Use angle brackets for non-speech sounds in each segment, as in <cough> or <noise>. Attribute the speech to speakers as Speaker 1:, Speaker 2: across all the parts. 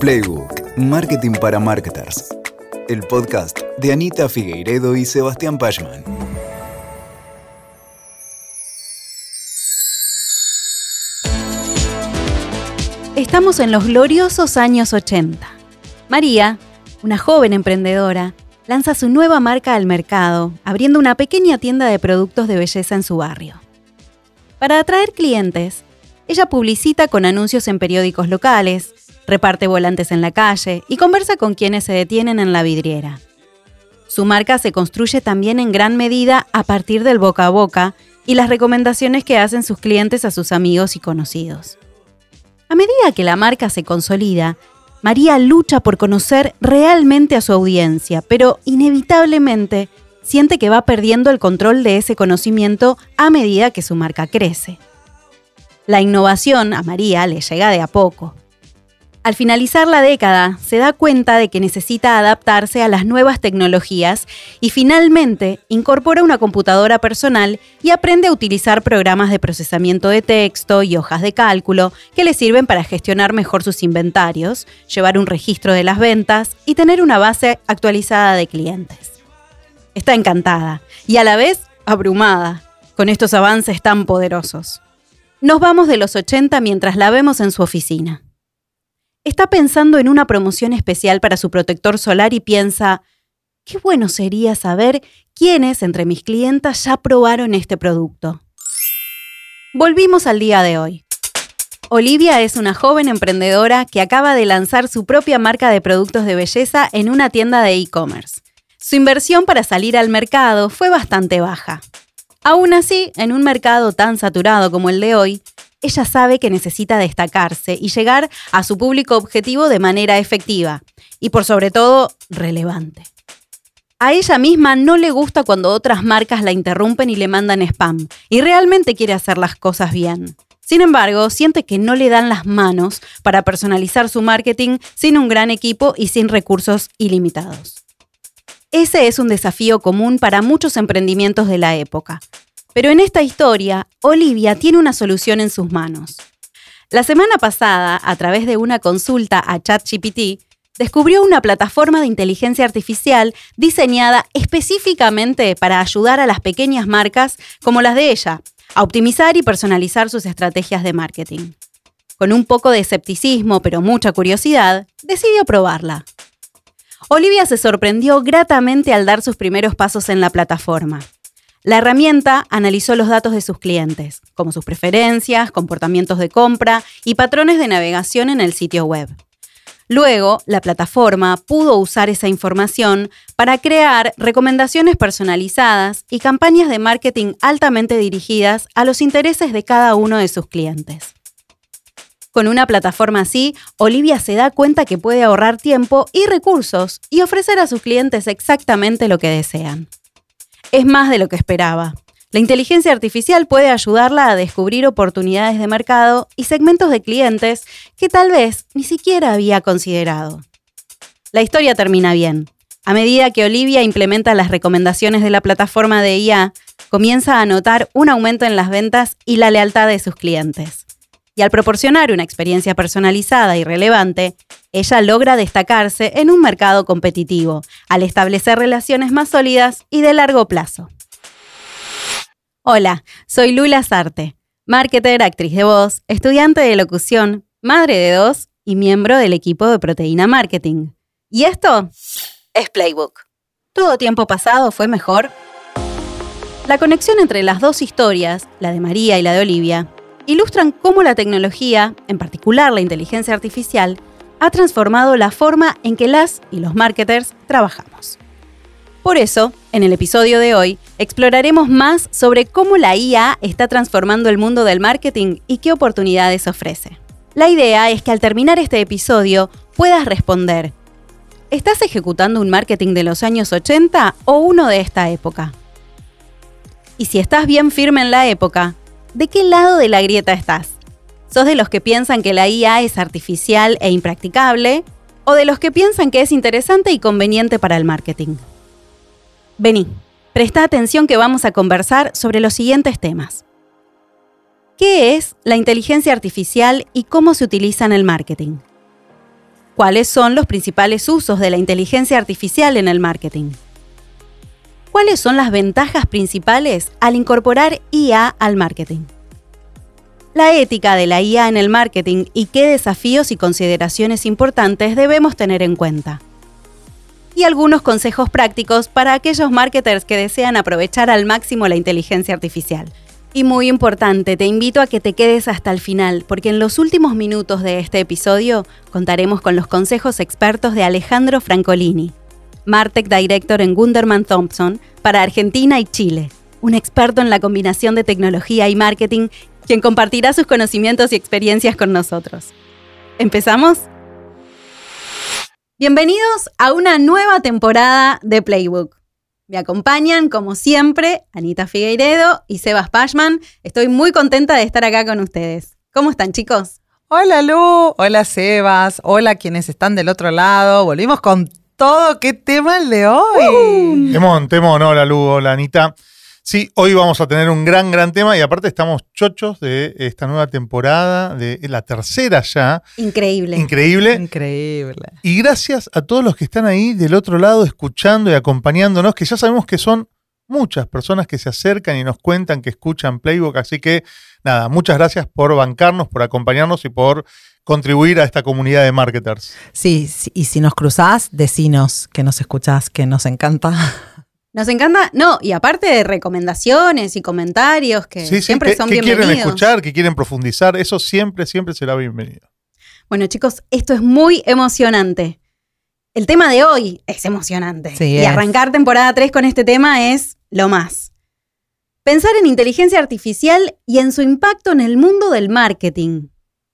Speaker 1: Playbook, Marketing para Marketers. El podcast de Anita Figueiredo y Sebastián Pachman.
Speaker 2: Estamos en los gloriosos años 80. María, una joven emprendedora, lanza su nueva marca al mercado, abriendo una pequeña tienda de productos de belleza en su barrio. Para atraer clientes, ella publicita con anuncios en periódicos locales, reparte volantes en la calle y conversa con quienes se detienen en la vidriera. Su marca se construye también en gran medida a partir del boca a boca y las recomendaciones que hacen sus clientes a sus amigos y conocidos. A medida que la marca se consolida, María lucha por conocer realmente a su audiencia, pero inevitablemente siente que va perdiendo el control de ese conocimiento a medida que su marca crece. La innovación a María le llega de a poco. Al finalizar la década, se da cuenta de que necesita adaptarse a las nuevas tecnologías y finalmente incorpora una computadora personal y aprende a utilizar programas de procesamiento de texto y hojas de cálculo que le sirven para gestionar mejor sus inventarios, llevar un registro de las ventas y tener una base actualizada de clientes. Está encantada y a la vez abrumada con estos avances tan poderosos. Nos vamos de los 80 mientras la vemos en su oficina. Está pensando en una promoción especial para su protector solar y piensa, qué bueno sería saber quiénes entre mis clientas ya probaron este producto. Volvimos al día de hoy. Olivia es una joven emprendedora que acaba de lanzar su propia marca de productos de belleza en una tienda de e-commerce. Su inversión para salir al mercado fue bastante baja. Aún así, en un mercado tan saturado como el de hoy, ella sabe que necesita destacarse y llegar a su público objetivo de manera efectiva y por sobre todo relevante. A ella misma no le gusta cuando otras marcas la interrumpen y le mandan spam, y realmente quiere hacer las cosas bien. Sin embargo, siente que no le dan las manos para personalizar su marketing sin un gran equipo y sin recursos ilimitados. Ese es un desafío común para muchos emprendimientos de la época. Pero en esta historia, Olivia tiene una solución en sus manos. La semana pasada, a través de una consulta a ChatGPT, descubrió una plataforma de inteligencia artificial diseñada específicamente para ayudar a las pequeñas marcas como las de ella a optimizar y personalizar sus estrategias de marketing. Con un poco de escepticismo pero mucha curiosidad, decidió probarla. Olivia se sorprendió gratamente al dar sus primeros pasos en la plataforma. La herramienta analizó los datos de sus clientes, como sus preferencias, comportamientos de compra y patrones de navegación en el sitio web. Luego, la plataforma pudo usar esa información para crear recomendaciones personalizadas y campañas de marketing altamente dirigidas a los intereses de cada uno de sus clientes. Con una plataforma así, Olivia se da cuenta que puede ahorrar tiempo y recursos y ofrecer a sus clientes exactamente lo que desean. Es más de lo que esperaba. La inteligencia artificial puede ayudarla a descubrir oportunidades de mercado y segmentos de clientes que tal vez ni siquiera había considerado. La historia termina bien. A medida que Olivia implementa las recomendaciones de la plataforma de IA, comienza a notar un aumento en las ventas y la lealtad de sus clientes y al proporcionar una experiencia personalizada y relevante, ella logra destacarse en un mercado competitivo, al establecer relaciones más sólidas y de largo plazo. Hola, soy Lula Sarte, marketer, actriz de voz, estudiante de locución, madre de dos y miembro del equipo de Proteína Marketing. ¿Y esto? Es Playbook. ¿Todo tiempo pasado fue mejor? La conexión entre las dos historias, la de María y la de Olivia, ilustran cómo la tecnología, en particular la inteligencia artificial, ha transformado la forma en que las y los marketers trabajamos. Por eso, en el episodio de hoy, exploraremos más sobre cómo la IA está transformando el mundo del marketing y qué oportunidades ofrece. La idea es que al terminar este episodio puedas responder, ¿estás ejecutando un marketing de los años 80 o uno de esta época? Y si estás bien firme en la época, ¿de qué lado de la grieta estás? ¿Sos de los que piensan que la IA es artificial e impracticable? ¿O de los que piensan que es interesante y conveniente para el marketing? Vení, presta atención que vamos a conversar sobre los siguientes temas. ¿Qué es la inteligencia artificial y cómo se utiliza en el marketing? cuáles son los principales usos de la inteligencia artificial en el marketing. ¿Cuáles son las ventajas principales al incorporar IA al marketing? La ética de la IA en el marketing y qué desafíos y consideraciones importantes debemos tener en cuenta. Y algunos consejos prácticos para aquellos marketers que desean aprovechar al máximo la inteligencia artificial. Y muy importante, te invito a que te quedes hasta el final, porque en los últimos minutos de este episodio contaremos con los consejos expertos de Alejandro Francolini, Martech Director en Gunderman Thompson para Argentina y Chile, un experto en la combinación de tecnología y marketing, quien compartirá sus conocimientos y experiencias con nosotros. ¿Empezamos? Bienvenidos a una nueva temporada de Playbook. Me acompañan, como siempre, Anita Figueiredo y Sebas Pashman. Estoy muy contenta de estar acá con ustedes. ¿Cómo están, chicos?
Speaker 3: Hola Lu, hola Sebas, hola quienes están del otro lado. Volvimos con todo. ¿Qué tema el de hoy?
Speaker 4: Uh. Temón, temón. Hola Lu, hola Anita. Sí, hoy vamos a tener un gran, gran tema y aparte estamos chochos de esta nueva temporada, de la tercera ya.
Speaker 2: Increíble.
Speaker 4: Increíble.
Speaker 3: Increíble.
Speaker 4: Y gracias a todos los que están ahí del otro lado escuchando y acompañándonos, que ya sabemos que son muchas personas que se acercan y nos cuentan que escuchan Playbook. Así que nada, muchas gracias por bancarnos, por acompañarnos y por contribuir a esta comunidad de marketers.
Speaker 3: Sí, sí, y si nos cruzás, decinos que nos escuchás, que nos encanta.
Speaker 2: Nos encanta, no, y aparte de recomendaciones y comentarios que
Speaker 4: Sí, sí,
Speaker 2: siempre
Speaker 4: que,
Speaker 2: son
Speaker 4: que
Speaker 2: bienvenidos.
Speaker 4: quieren escuchar, que quieren profundizar, eso siempre, siempre será bienvenido.
Speaker 2: Bueno, chicos, esto es muy emocionante. El tema de hoy es emocionante.
Speaker 3: Sí,
Speaker 2: y
Speaker 3: es.
Speaker 2: arrancar temporada 3 con este tema es lo más. Pensar en inteligencia artificial y en su impacto en el mundo del marketing.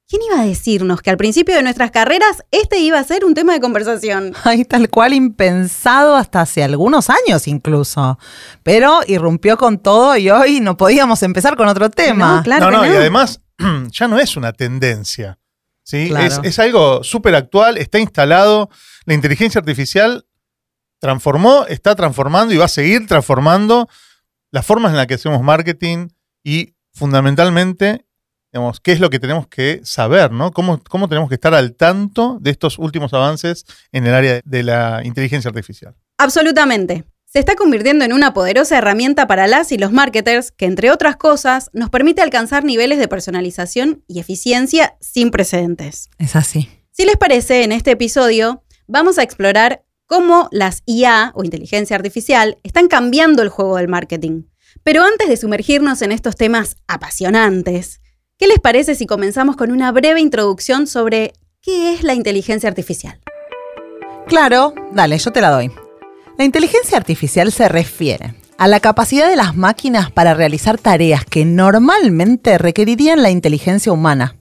Speaker 2: ¿Quién iba a decirnos que al principio de nuestras carreras este iba a ser un tema de conversación? <laughs>
Speaker 3: Ahí tal cual impensado hasta hace algunos años incluso. Pero irrumpió con todo y hoy no podíamos empezar con otro tema.
Speaker 2: No, claro
Speaker 4: no,
Speaker 2: que
Speaker 4: no,
Speaker 2: no.
Speaker 4: y además <clears throat> ya no es una tendencia. ¿sí?
Speaker 3: Claro.
Speaker 4: Es, es algo súper actual, está instalado. La inteligencia artificial transformó, está transformando y va a seguir transformando las formas en las que hacemos marketing y fundamentalmente, digamos, qué es lo que tenemos que saber, ¿no? Cómo, cómo tenemos que estar al tanto de estos últimos avances en el área de la inteligencia artificial.
Speaker 2: Absolutamente. Se está convirtiendo en una poderosa herramienta para las y los marketers que, entre otras cosas, nos permite alcanzar niveles de personalización y eficiencia sin precedentes.
Speaker 3: Es así.
Speaker 2: Si les parece, en este episodio vamos a explorar cómo las IA o inteligencia artificial están cambiando el juego del marketing. Pero antes de sumergirnos en estos temas apasionantes, ¿qué les parece si comenzamos con una breve introducción sobre qué es la inteligencia artificial?
Speaker 3: Claro, dale, yo te la doy. La inteligencia artificial se refiere a la capacidad de las máquinas para realizar tareas que normalmente requerirían la inteligencia humana.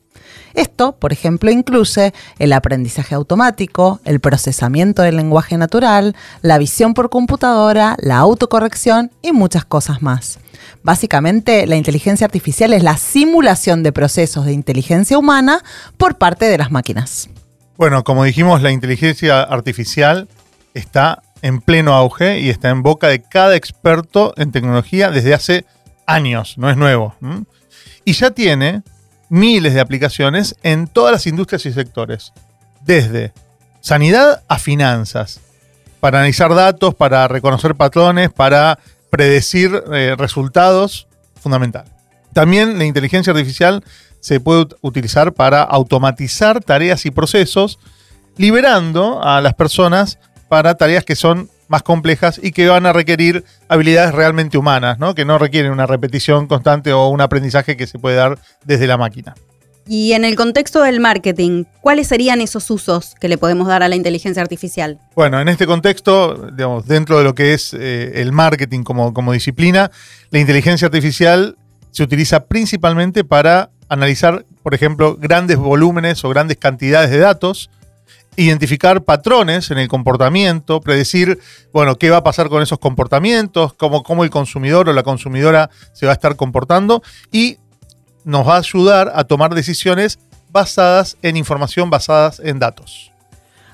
Speaker 3: Esto, por ejemplo, incluye el aprendizaje automático, el procesamiento del lenguaje natural, la visión por computadora, la autocorrección y muchas cosas más. Básicamente, la inteligencia artificial es la simulación de procesos de inteligencia humana por parte de las máquinas.
Speaker 4: Bueno, como dijimos, la inteligencia artificial está en pleno auge y está en boca de cada experto en tecnología desde hace años, no es nuevo. Y ya tiene miles de aplicaciones en todas las industrias y sectores, desde sanidad a finanzas, para analizar datos, para reconocer patrones, para predecir eh, resultados, fundamental. También la inteligencia artificial se puede ut- utilizar para automatizar tareas y procesos, liberando a las personas para tareas que son más complejas y que van a requerir habilidades realmente humanas, ¿no? que no requieren una repetición constante o un aprendizaje que se puede dar desde la máquina.
Speaker 2: Y en el contexto del marketing, ¿cuáles serían esos usos que le podemos dar a la inteligencia artificial?
Speaker 4: Bueno, en este contexto, digamos, dentro de lo que es eh, el marketing como, disciplina, la inteligencia artificial se utiliza principalmente para analizar, por ejemplo, grandes volúmenes o grandes cantidades de datos, identificar patrones en el comportamiento, predecir, bueno, qué va a pasar con esos comportamientos, cómo, cómo el consumidor o la consumidora se va a estar comportando y nos va a ayudar a tomar decisiones basadas en información, basadas en datos.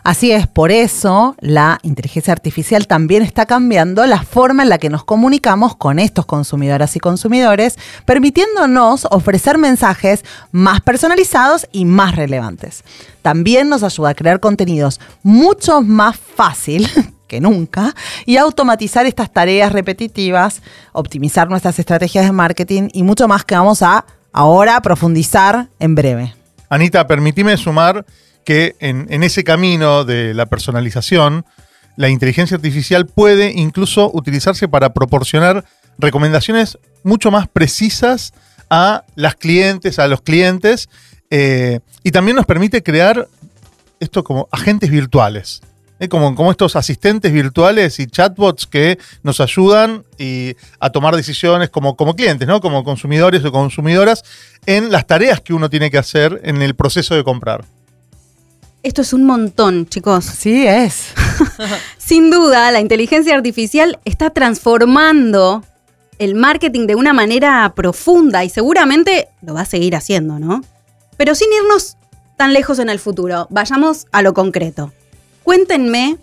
Speaker 3: Así es, por eso la inteligencia artificial también está cambiando la forma en la que nos comunicamos con estos consumidoras y consumidores, permitiéndonos ofrecer mensajes más personalizados y más relevantes. También nos ayuda a crear contenidos mucho más fácil <laughs> que nunca y automatizar estas tareas repetitivas, optimizar nuestras estrategias de marketing y mucho más que vamos a ahora profundizar en breve.
Speaker 4: Anita, permitime sumar que en, ese camino de la personalización, la inteligencia artificial puede incluso utilizarse para proporcionar recomendaciones mucho más precisas a las clientes, a los clientes, eh, y también nos permite crear esto como agentes virtuales. ¿Eh? Como, como estos asistentes virtuales y chatbots que nos ayudan y a tomar decisiones como, como clientes, ¿no? como consumidores o consumidoras, en las tareas que uno tiene que hacer en el proceso de comprar.
Speaker 2: Esto es un montón, chicos.
Speaker 3: Sí, es. <laughs> <laughs>
Speaker 2: Sin duda, la inteligencia artificial está transformando el marketing de una manera profunda y seguramente lo va a seguir haciendo, ¿no? Pero sin irnos tan lejos en el futuro, vayamos a lo concreto. Cuéntenme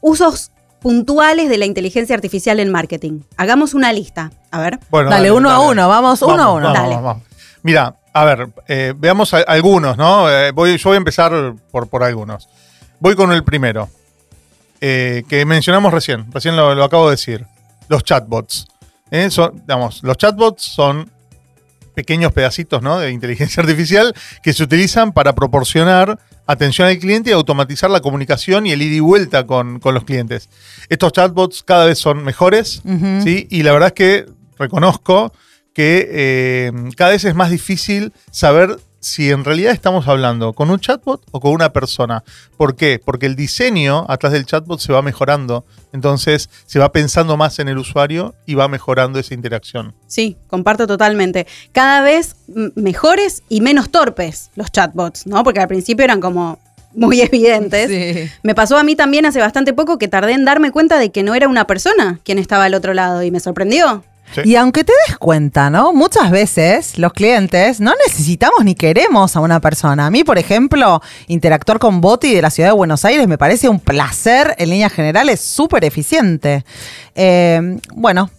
Speaker 2: usos puntuales de la inteligencia artificial en marketing. Hagamos una lista. A ver.
Speaker 4: Bueno,
Speaker 3: dale, uno a uno, vamos, uno a uno.
Speaker 4: vamos,
Speaker 2: Dale.
Speaker 4: vamos. Mira, a ver, eh, veamos a- algunos, ¿no? Eh, voy, yo voy a empezar por, por algunos. Voy con el primero, eh, que mencionamos recién, recién lo, lo acabo de decir, los chatbots. Eh, son, digamos, los chatbots son pequeños pedacitos ¿no? de inteligencia <laughs> artificial que se utilizan para proporcionar atención al cliente y automatizar la comunicación y el ida y vuelta con, con los clientes. Estos chatbots cada vez son mejores. ¿sí? Y la verdad es que reconozco que eh, cada vez es más difícil saber si en realidad estamos hablando con un chatbot o con una persona. ¿Por qué? Porque el diseño atrás del chatbot se va mejorando. Entonces se va pensando más en el usuario y va mejorando esa interacción.
Speaker 2: Sí, comparto totalmente. Cada vez mejores y menos torpes los chatbots, ¿no? Porque al principio eran como muy <laughs> evidentes.
Speaker 3: Sí.
Speaker 2: Me pasó a mí también hace bastante poco que tardé en darme cuenta de que no era una persona quien estaba al otro lado y me sorprendió.
Speaker 3: Y aunque te des cuenta, ¿no? Muchas veces los clientes no necesitamos ni queremos a una persona. A mí, por ejemplo, interactuar con Boti de la ciudad de Buenos Aires me parece un placer en líneas generales, súper eficiente. Eh, bueno,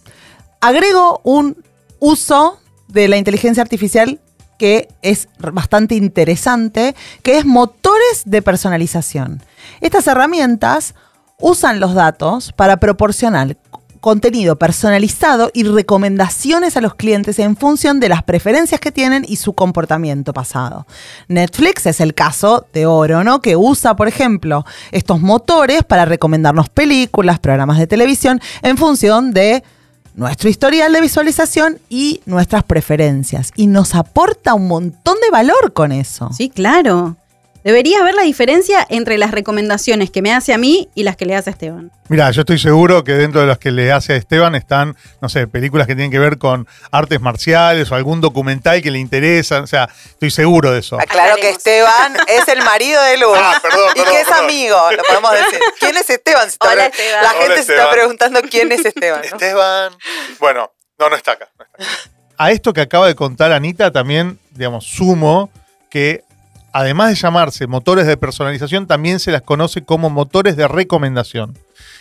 Speaker 3: agrego un uso de la inteligencia artificial que es bastante interesante, que es motores de personalización. Estas herramientas usan los datos para proporcionar contenido personalizado y recomendaciones a los clientes en función de las preferencias que tienen y su comportamiento pasado. Netflix es el caso de oro, ¿no? Que usa, por ejemplo, estos motores para recomendarnos películas, programas de televisión en función de nuestro historial de visualización y nuestras preferencias. Y nos aporta un montón de valor con eso.
Speaker 2: Sí, claro. Debería ver la diferencia entre las recomendaciones que me hace a mí y las que le hace a Esteban.
Speaker 4: Mira, yo estoy seguro que dentro de las que le hace a Esteban están, no sé, películas que tienen que ver con artes marciales o algún documental que le interesa. O sea, estoy seguro de eso.
Speaker 3: Aclaro que Esteban es el marido de Luz. <laughs>
Speaker 4: Ah, perdón,
Speaker 3: y
Speaker 4: perdón,
Speaker 3: que es
Speaker 4: perdón.
Speaker 3: amigo, lo podemos decir. <laughs> ¿Quién es Esteban?
Speaker 2: Hola.
Speaker 3: La
Speaker 4: Hola,
Speaker 3: gente se está preguntando quién es Esteban. ¿no?
Speaker 4: Esteban. Bueno, no, no está acá. no está acá. A esto que acaba de contar Anita, también, digamos, sumo que además de llamarse motores de personalización, también se las conoce como motores de recomendación.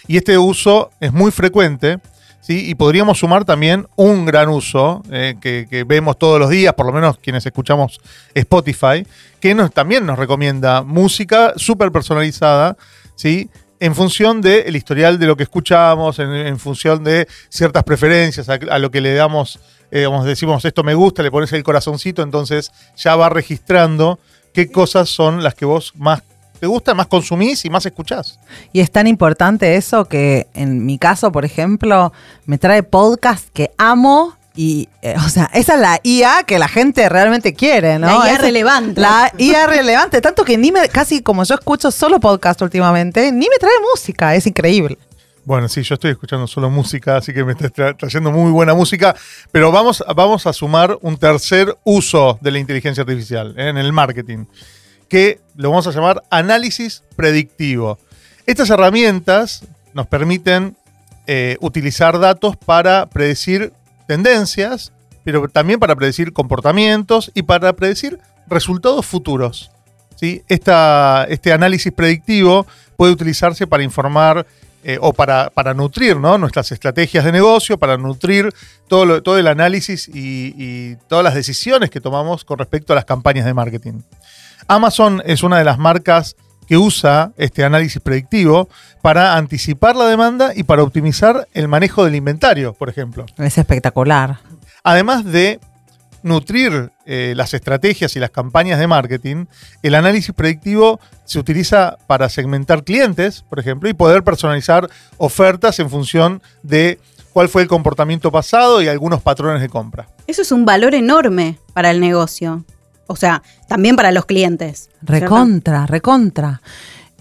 Speaker 4: Y este uso es muy frecuente. ¿sí? Y podríamos sumar también un gran uso eh, que, vemos todos los días, por lo menos quienes escuchamos Spotify, que también nos recomienda música súper personalizada, ¿sí? en función del historial de lo que escuchamos, en, función de ciertas preferencias, a, lo que le damos, eh, decimos esto me gusta, le pones el corazoncito, entonces ya va registrando qué cosas son las que vos más te gustan, más consumís y más escuchás.
Speaker 3: Y es tan importante eso que en mi caso, por ejemplo, me trae podcast que amo. Y, eh, o sea, esa es la IA que la gente realmente quiere, ¿no?
Speaker 2: La IA
Speaker 3: Esa-
Speaker 2: relevante.
Speaker 3: La IA relevante, tanto que ni me, casi como yo escucho solo podcast últimamente, ni me trae música, es increíble.
Speaker 4: Bueno, sí, yo estoy escuchando solo música, así que me está tra- trayendo muy buena música. Pero vamos, vamos a sumar un tercer uso de la inteligencia artificial ¿eh? en el marketing, que lo vamos a llamar análisis predictivo. Estas herramientas nos permiten eh, utilizar datos para predecir tendencias, pero también para predecir comportamientos y para predecir resultados futuros. ¿sí? Esta- este análisis predictivo puede utilizarse para informar eh, o para, para nutrir ¿no? nuestras estrategias de negocio, para nutrir todo, lo- todo el análisis y, y todas las decisiones que tomamos con respecto a las campañas de marketing. Amazon es una de las marcas que usa este análisis predictivo para anticipar la demanda y para optimizar el manejo del inventario, por ejemplo.
Speaker 3: Es espectacular.
Speaker 4: Además de nutrir eh, las estrategias y las campañas de marketing, el análisis predictivo se utiliza para segmentar clientes, por ejemplo, y poder personalizar ofertas en función de cuál fue el comportamiento pasado y algunos patrones de compra.
Speaker 2: Eso es un valor enorme para el negocio. O sea, también para los clientes.
Speaker 3: Recontra, recontra.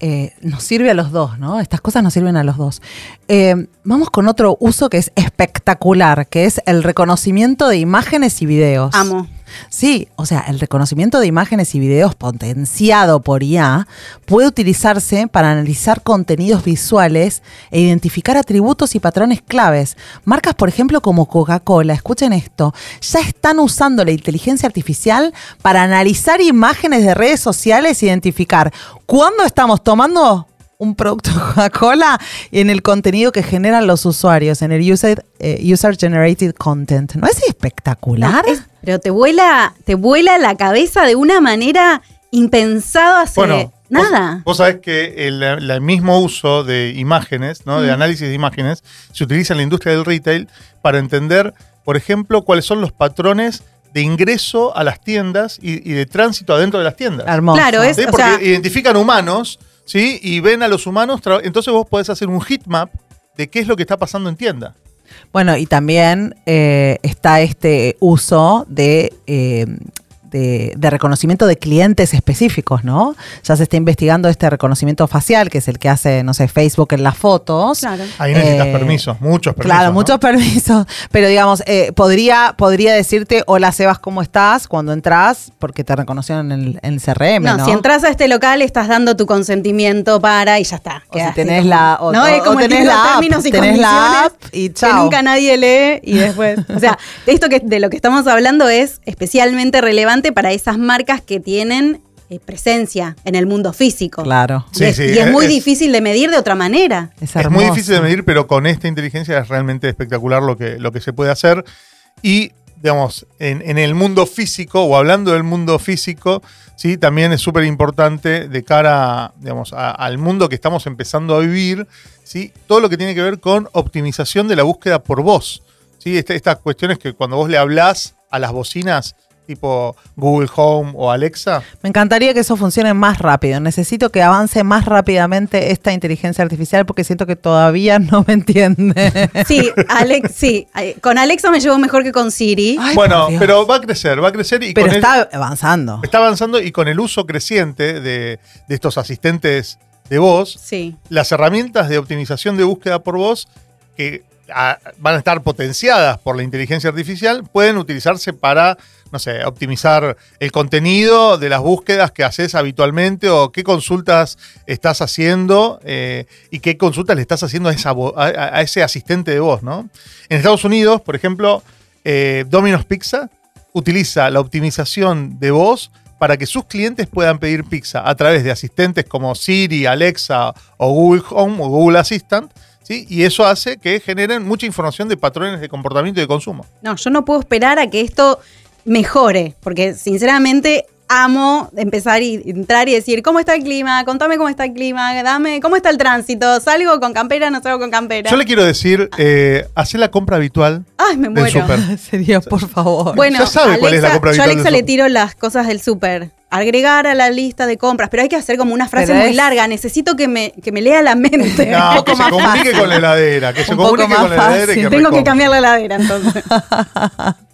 Speaker 3: Eh, nos sirve a los dos, ¿no? Estas cosas nos sirven a los dos. Eh, vamos con otro uso que es espectacular, que es el reconocimiento de imágenes y videos.
Speaker 2: Amo.
Speaker 3: Sí, o sea, el reconocimiento de imágenes y videos potenciado por IA puede utilizarse para analizar contenidos visuales e identificar atributos y patrones claves. Marcas, por ejemplo, como Coca-Cola, escuchen esto, ya están usando la inteligencia artificial para analizar imágenes de redes sociales e identificar cuándo estamos tomando un producto de <laughs> Coca-Cola en el contenido que generan los usuarios, en el user, eh, user generated content. ¿No es espectacular?
Speaker 2: No, es- pero te vuela, te vuela la cabeza de una manera impensada hace
Speaker 4: Bueno,
Speaker 2: nada.
Speaker 4: Vos, vos sabés que el, el mismo uso de imágenes, ¿no? de análisis de imágenes, se utiliza en la industria del retail para entender, por ejemplo, cuáles son los patrones de ingreso a las tiendas y, y de tránsito adentro de las tiendas.
Speaker 3: Hermoso.
Speaker 2: Claro, es-
Speaker 4: ¿Sí?
Speaker 2: o
Speaker 4: Porque
Speaker 2: sea-
Speaker 4: identifican humanos, ¿sí? Y ven a los humanos, entonces vos podés hacer un heat map de qué es lo que está pasando en tienda.
Speaker 3: Bueno, y también eh, está este uso de, eh, de, de reconocimiento de clientes específicos, ¿no? Ya se está investigando este reconocimiento facial, que es el que hace, no sé, Facebook en las fotos.
Speaker 2: Claro.
Speaker 4: Ahí necesitas
Speaker 3: Eh,
Speaker 4: permisos, muchos permisos.
Speaker 3: Claro,
Speaker 4: ¿no?
Speaker 3: muchos permisos. <laughs> Pero digamos, eh, podría, podría decirte, hola Sebas, ¿cómo estás? Cuando entras, porque te reconocieron en el, en el CRM, ¿no?
Speaker 2: No, si entras a este local estás dando tu consentimiento para y ya está.
Speaker 3: O si tenés
Speaker 2: como-
Speaker 3: la- o-
Speaker 2: no, es como
Speaker 3: o tenés la app,
Speaker 2: términos y
Speaker 3: tenés la app y
Speaker 2: que
Speaker 3: chao.
Speaker 2: nunca nadie lee y después. O sea, <laughs> esto que de lo que estamos hablando es especialmente relevante para esas marcas que tienen eh, presencia en el mundo físico.
Speaker 3: Claro.
Speaker 2: Y, es,
Speaker 4: sí,
Speaker 2: y es muy difícil de medir de otra manera.
Speaker 3: Es,
Speaker 4: Es muy difícil de medir, pero con esta inteligencia es realmente espectacular lo que, lo que se puede hacer. Y, digamos, en, en el mundo físico, o hablando del mundo físico, ¿sí? también es súper importante de cara digamos, a- al mundo que estamos empezando a vivir, ¿sí? todo lo que tiene que ver con optimización de la búsqueda por voz. ¿sí? Esta- estas cuestiones que cuando vos le hablás a las bocinas, tipo Google Home o Alexa,
Speaker 3: Me encantaría que eso funcione más rápido. Necesito que avance más rápidamente esta inteligencia artificial porque siento que todavía no me entiende. <laughs>
Speaker 2: Sí, Alex, sí. Con Alexa me llevo mejor que con Siri.
Speaker 3: Ay,
Speaker 4: bueno, pero va a crecer, va a crecer y
Speaker 3: Pero
Speaker 4: con el-
Speaker 3: está avanzando.
Speaker 4: Está avanzando y con el uso creciente de, de estos asistentes de voz,
Speaker 2: Sí.
Speaker 4: las herramientas de optimización de búsqueda por voz que ah, van a estar potenciadas por la inteligencia artificial pueden utilizarse para, no sé, optimizar el contenido de las búsquedas que haces habitualmente o qué consultas estás haciendo eh, y qué consultas le estás haciendo a, esa a ese asistente de voz, ¿no? En Estados Unidos, por ejemplo, eh, Domino's Pizza utiliza la optimización de voz para que sus clientes puedan pedir pizza a través de asistentes como Siri, Alexa o Google Home o Google Assistant, ¿sí? Y eso hace que generen mucha información de patrones de comportamiento y de consumo.
Speaker 2: No, yo no puedo esperar a que esto mejore, porque sinceramente amo empezar y entrar y decir, ¿cómo está el clima? Contame cómo está el clima, dame, ¿cómo está el tránsito? ¿Salgo con campera? ¿No salgo con campera?
Speaker 4: Yo le quiero decir, eh, hacer la compra habitual
Speaker 2: Ay, me muero. <laughs>
Speaker 3: Sería, por favor.
Speaker 2: Bueno,
Speaker 4: Ya sabe cuál es la
Speaker 2: Alexa-
Speaker 4: compra
Speaker 2: yo a
Speaker 4: habitual
Speaker 2: Alexa le tiro las cosas del súper. Agregar a la lista de compras, pero hay que hacer como una frase muy
Speaker 3: es-
Speaker 2: larga. Necesito que me, que me lea la mente.
Speaker 4: No,
Speaker 3: poco
Speaker 4: que se
Speaker 3: más
Speaker 4: comunique
Speaker 3: fácil.
Speaker 4: con la heladera, que se
Speaker 3: Un poco
Speaker 4: comunique
Speaker 3: más
Speaker 4: con la heladera y que
Speaker 2: Tengo que cambiar la heladera entonces. <laughs>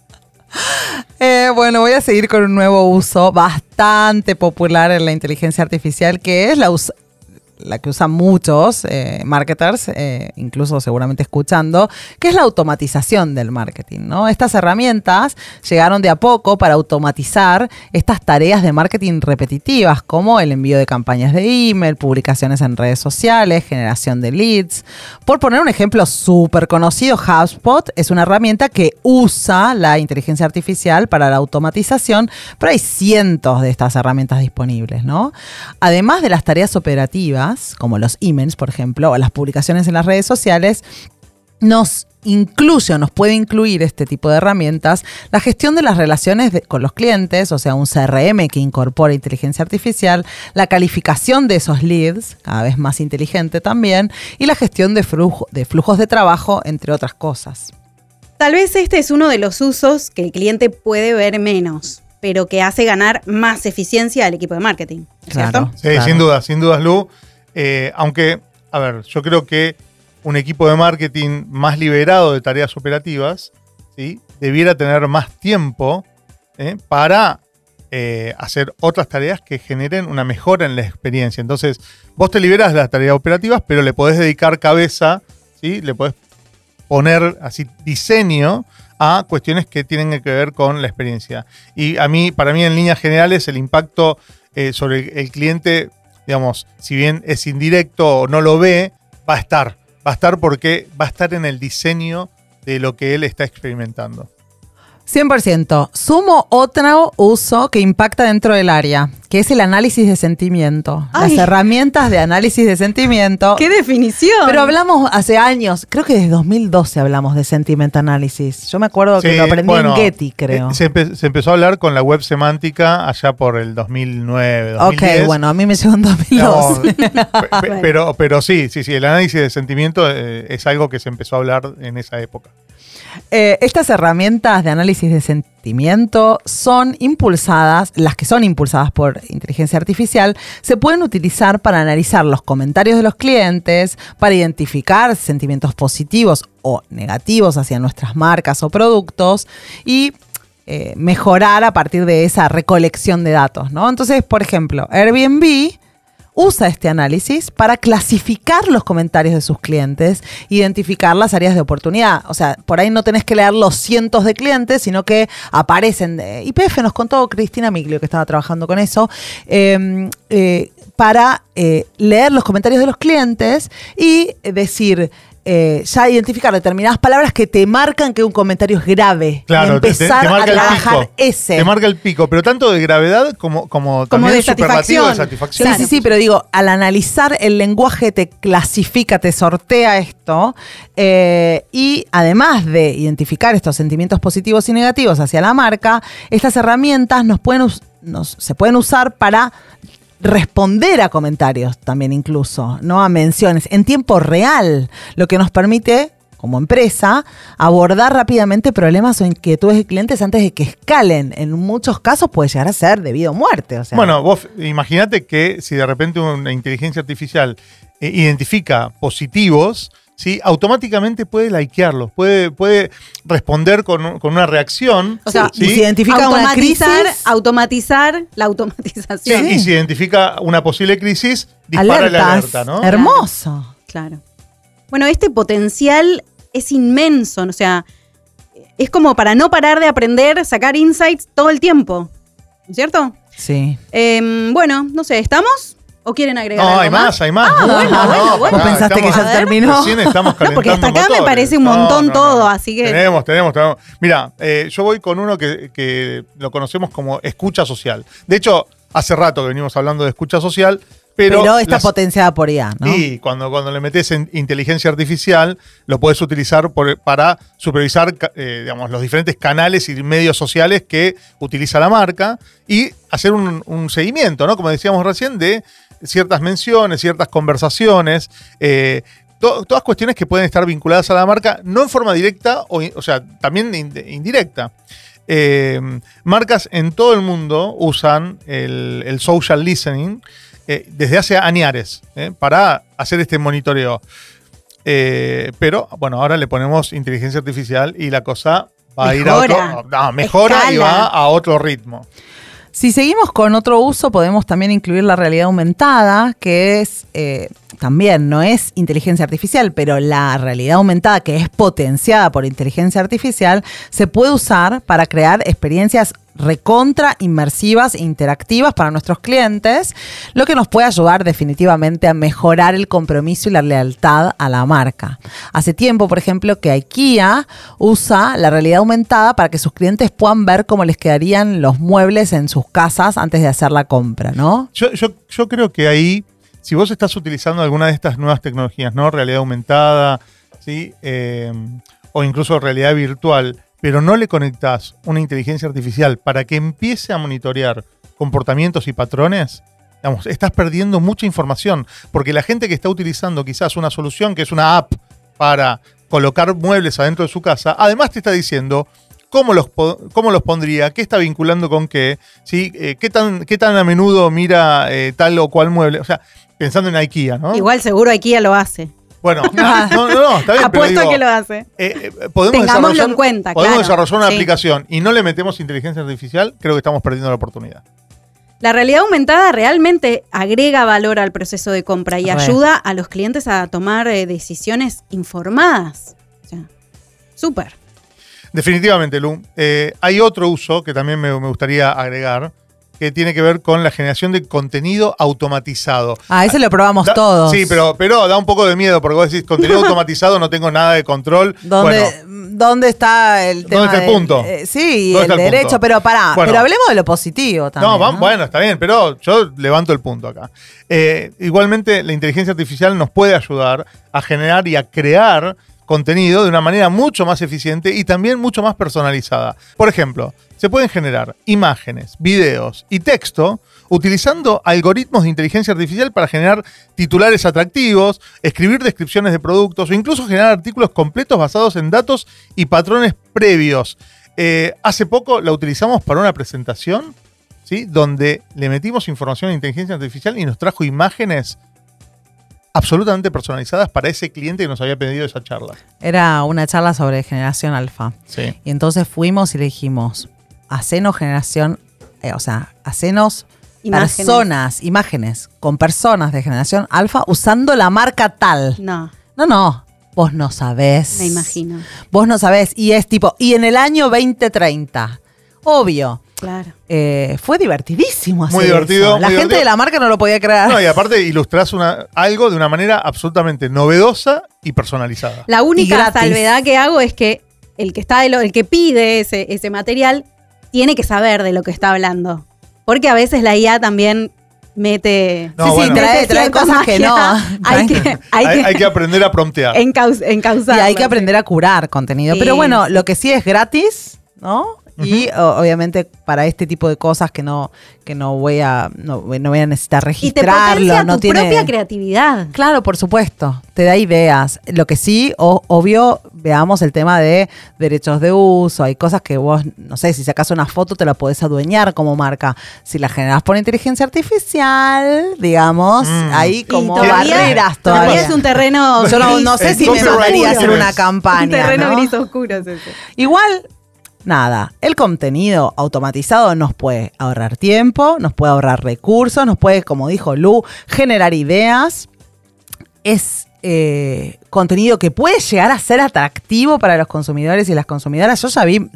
Speaker 2: <laughs>
Speaker 3: Eh, bueno, voy a seguir con un nuevo uso bastante popular en la inteligencia artificial, que es la la que usan muchos eh, marketers, eh, incluso seguramente escuchando, que es la automatización del marketing. ¿no? Estas herramientas llegaron de a poco para automatizar estas tareas de marketing repetitivas, como el envío de campañas de email, publicaciones en redes sociales, generación de leads. Por poner un ejemplo súper conocido, HubSpot es una herramienta que usa la inteligencia artificial para la automatización, pero hay cientos de estas herramientas disponibles. ¿no? Además de las tareas operativas, como los emails, por ejemplo, o las publicaciones en las redes sociales, nos incluye o nos puede incluir este tipo de herramientas la gestión de las relaciones con los clientes, o sea, un CRM que incorpora inteligencia artificial, la calificación de esos leads, cada vez más inteligente también, y la gestión de, de flujos de trabajo, entre otras cosas.
Speaker 2: Tal vez este es uno de los usos que el cliente puede ver menos, pero que hace ganar más eficiencia al equipo de marketing. ¿Cierto?
Speaker 4: sí, sin duda, sin duda, Lu. Eh, aunque, a ver, yo creo que un equipo de marketing más liberado de tareas operativas, ¿sí? debiera tener más tiempo ¿eh? para eh, hacer otras tareas que generen una mejora en la experiencia. Entonces, vos te liberas de las tareas operativas, pero le podés dedicar cabeza, ¿sí? le podés poner así diseño a cuestiones que tienen que ver con la experiencia. Y a mí, para mí, en líneas generales, el impacto sobre el cliente, digamos, si bien es indirecto o no lo ve, va a estar. Va a estar porque va a estar en el diseño de lo que él está experimentando.
Speaker 3: 100%. Sumo otro uso que impacta dentro del área, que es el análisis de sentimiento. Las herramientas de análisis de sentimiento.
Speaker 2: ¡Qué definición!
Speaker 3: Pero hablamos hace años, creo que desde 2012 hablamos de sentiment analysis. Yo me acuerdo que lo aprendí en Getty, creo.
Speaker 4: Eh, se, empezó a hablar con la web semántica allá por el 2009, 2010.
Speaker 3: Ok, bueno, a mí me llegó en 2012. <laughs>
Speaker 4: pero, pero sí, sí, sí, el análisis de sentimiento eh, es algo que se empezó a hablar en esa época.
Speaker 3: Eh, estas herramientas de análisis de sentimiento son impulsadas, las que son impulsadas por inteligencia artificial, se pueden utilizar para analizar los comentarios de los clientes, para identificar sentimientos positivos o negativos hacia nuestras marcas o productos y eh, mejorar a partir de esa recolección de datos, ¿no? Entonces, por ejemplo, Airbnb usa este análisis para clasificar los comentarios de sus clientes, identificar las áreas de oportunidad. O sea, por ahí no tenés que leer los cientos de clientes, sino que aparecen. IPF nos contó Cristina Miglio, que estaba trabajando con eso, em, eh, para eh, leer los comentarios de los clientes y decir, eh, ya identificar determinadas palabras que te marcan que un comentario es grave.
Speaker 4: Claro,
Speaker 3: empezar
Speaker 4: te, marca
Speaker 3: a trabajar ese.
Speaker 4: Te marca el pico, pero tanto de gravedad como, como, también
Speaker 2: de satisfacción.
Speaker 4: de satisfacción.
Speaker 3: Sí, sí, sí, pero digo, al analizar el lenguaje te clasifica, te sortea esto. Eh, y además de identificar estos sentimientos positivos y negativos hacia la marca, estas herramientas nos pueden, nos, se pueden usar para responder a comentarios también incluso, no a menciones, en tiempo real, lo que nos permite como empresa, abordar rápidamente problemas o inquietudes de clientes antes de que escalen. En muchos casos puede llegar a ser debido a muerte. O sea.
Speaker 4: Bueno, vos imagínate que si de repente una inteligencia artificial eh, identifica positivos, ¿sí? automáticamente puede likearlos, puede, puede responder con, una reacción.
Speaker 2: O sea,
Speaker 3: si identifica una crisis,
Speaker 2: automatizar la automatización.
Speaker 4: Sí, y si identifica una posible crisis, dispara la alerta, ¿no?
Speaker 3: Hermoso.
Speaker 2: Claro. Bueno, este potencial es inmenso, o sea, es como para no parar de aprender, sacar insights todo el tiempo, ¿cierto?
Speaker 3: Sí.
Speaker 2: Em, bueno, no sé, ¿estamos? ¿O quieren agregar
Speaker 4: no,
Speaker 2: algo
Speaker 4: hay más, hay más.
Speaker 2: Ah, bueno, bueno, bueno.
Speaker 3: ¿Vos pensaste que ya terminó?
Speaker 4: estamos
Speaker 2: no, <laughs> porque hasta acá me parece un montón todo, así que...
Speaker 4: Tenemos, tenemos, tenemos. Mira, eh, yo voy con uno que, que lo conocemos como escucha social. De hecho, hace rato que venimos hablando de escucha social, pero,
Speaker 3: está potenciada por IA, ¿no?
Speaker 4: Sí, cuando, cuando le metes en inteligencia artificial, lo puedes utilizar para supervisar eh, digamos, los diferentes canales y medios sociales que utiliza la marca y hacer un, seguimiento, ¿no? Como decíamos recién, de ciertas menciones, ciertas conversaciones. Eh, todas cuestiones que pueden estar vinculadas a la marca, no en forma directa, o, o sea, también indirecta. Eh, marcas en todo el mundo usan el, el social listening eh, desde hace años para hacer este monitoreo. Pero bueno, ahora le ponemos inteligencia artificial y la cosa va a ir a otro. No, mejora y va a otro ritmo.
Speaker 3: Si seguimos con otro uso, podemos también incluir la realidad aumentada, que es eh, también no es inteligencia artificial, pero la realidad aumentada, que es potenciada por inteligencia artificial, se puede usar para crear experiencias recontra inmersivas e interactivas para nuestros clientes, lo que nos puede ayudar definitivamente a mejorar el compromiso y la lealtad a la marca. Hace tiempo, por ejemplo, que IKEA usa la realidad aumentada para que sus clientes puedan ver cómo les quedarían los muebles en sus casas antes de hacer la compra, ¿no?
Speaker 4: Yo, creo que ahí, si vos estás utilizando alguna de estas nuevas tecnologías, ¿no? Realidad aumentada, ¿sí? Eh, o incluso realidad virtual, pero no le conectás una inteligencia artificial para que empiece a monitorear comportamientos y patrones, digamos, estás perdiendo mucha información, porque la gente que está utilizando quizás una solución que es una app para colocar muebles adentro de su casa, además te está diciendo cómo los, cómo los pondría, qué está vinculando con qué, ¿sí? Eh, qué, tan, qué tan a menudo mira eh, tal o cual mueble, o sea, pensando en IKEA, ¿no?
Speaker 2: Igual seguro IKEA lo hace.
Speaker 4: Bueno, <laughs> no, no, no, está bien, pero
Speaker 2: Apuesto
Speaker 4: digo,
Speaker 2: a que lo hace.
Speaker 4: eh, eh, podemos
Speaker 2: Tengámoslo
Speaker 4: desarrollar,
Speaker 2: en cuenta,
Speaker 4: podemos
Speaker 2: claro.
Speaker 4: desarrollar una
Speaker 2: Sí.
Speaker 4: aplicación y no le metemos inteligencia artificial, creo que estamos perdiendo la oportunidad.
Speaker 2: La realidad aumentada realmente agrega valor al proceso de compra y ayuda a los clientes a tomar eh, decisiones informadas. O sea, súper.
Speaker 4: Definitivamente, Lu. Eh, hay otro uso que también me, me gustaría agregar, que tiene que ver con la generación de contenido automatizado.
Speaker 3: Ah, ese lo probamos
Speaker 4: Da-
Speaker 3: todos.
Speaker 4: Sí, pero, pero da un poco de miedo, porque vos decís, contenido <laughs> automatizado, no tengo nada de control.
Speaker 3: ¿Dónde,
Speaker 4: Bueno,
Speaker 3: ¿Dónde está el
Speaker 4: ¿Dónde
Speaker 3: tema
Speaker 4: está el
Speaker 3: del-
Speaker 4: punto?
Speaker 3: eh, sí,
Speaker 4: ¿Dónde
Speaker 3: el derecho,
Speaker 4: punto?
Speaker 3: pero pará,
Speaker 4: Bueno.
Speaker 3: pero hablemos de lo positivo también.
Speaker 4: ¿no? bueno, está bien, pero yo levanto el punto acá. Eh, igualmente, la inteligencia artificial nos puede ayudar a generar y a crear contenido de una manera mucho más eficiente y también mucho más personalizada. Por ejemplo, se pueden generar imágenes, videos y texto utilizando algoritmos de inteligencia artificial para generar titulares atractivos, escribir descripciones de productos o incluso generar artículos completos basados en datos y patrones previos. Eh, hace poco la utilizamos para una presentación, ¿sí? donde le metimos información de inteligencia artificial y nos trajo imágenes absolutamente personalizadas para ese cliente que nos había pedido esa charla.
Speaker 3: Era una charla sobre generación alfa.
Speaker 4: Sí.
Speaker 3: Y entonces fuimos y le dijimos, hacenos generación, eh, o sea, hacenos
Speaker 2: Imágenes.
Speaker 3: personas, imágenes, con personas de generación alfa usando la marca tal.
Speaker 2: No,
Speaker 3: No, no, vos no sabés.
Speaker 2: me imagino.
Speaker 3: Vos no sabés. Y es tipo, y en el año 2030, obvio.
Speaker 2: Claro.
Speaker 3: eh, fue divertidísimo hacer
Speaker 4: Muy divertido,
Speaker 3: eso. La
Speaker 4: muy
Speaker 3: gente
Speaker 4: divertido.
Speaker 3: de la marca no lo podía creer.
Speaker 4: No, y aparte ilustrás una, algo de una manera absolutamente novedosa y personalizada.
Speaker 2: La única salvedad que hago es que el que está de lo- el que pide ese, ese material tiene que saber de lo que está hablando. Porque a veces la IA también mete.
Speaker 4: No,
Speaker 3: sí, sí, trae, cosas que no. <laughs>
Speaker 2: Hay que, hay
Speaker 4: Hay,
Speaker 2: que,
Speaker 4: hay que aprender a promptear. <laughs>
Speaker 2: encauz- encauzarla,
Speaker 3: Y hay que aprender a curar contenido.
Speaker 2: Sí,
Speaker 3: Pero bueno, lo que sí es gratis, ¿no? Y o- obviamente para este tipo de cosas que no, que no voy a, no, no voy a necesitar
Speaker 2: Y te
Speaker 3: registrarlo.
Speaker 2: potencia
Speaker 3: no
Speaker 2: tu
Speaker 3: tiene...
Speaker 2: propia creatividad.
Speaker 3: Claro, por supuesto, te da ideas. Lo que sí, o- obvio, veamos el tema de derechos de uso. Hay cosas que vos, no sé, si sacas una foto te la podés adueñar como marca. Si la generas por inteligencia artificial, digamos,
Speaker 4: Mm.
Speaker 2: Y
Speaker 3: como
Speaker 2: todavía-
Speaker 3: barreras
Speaker 2: todavía
Speaker 3: todavía.
Speaker 2: es un terreno.
Speaker 3: Yo no, sé si me
Speaker 4: copyright
Speaker 3: mandaría a hacer una
Speaker 2: Un
Speaker 3: campaña.
Speaker 2: terreno
Speaker 3: ¿no?
Speaker 2: gris oscuro es ese.
Speaker 3: Igual, nada, el contenido automatizado nos puede ahorrar tiempo, nos puede ahorrar recursos, nos puede, como dijo Lu, generar ideas. Es eh, contenido que puede llegar a ser atractivo para los consumidores y las consumidoras. Yo ya vi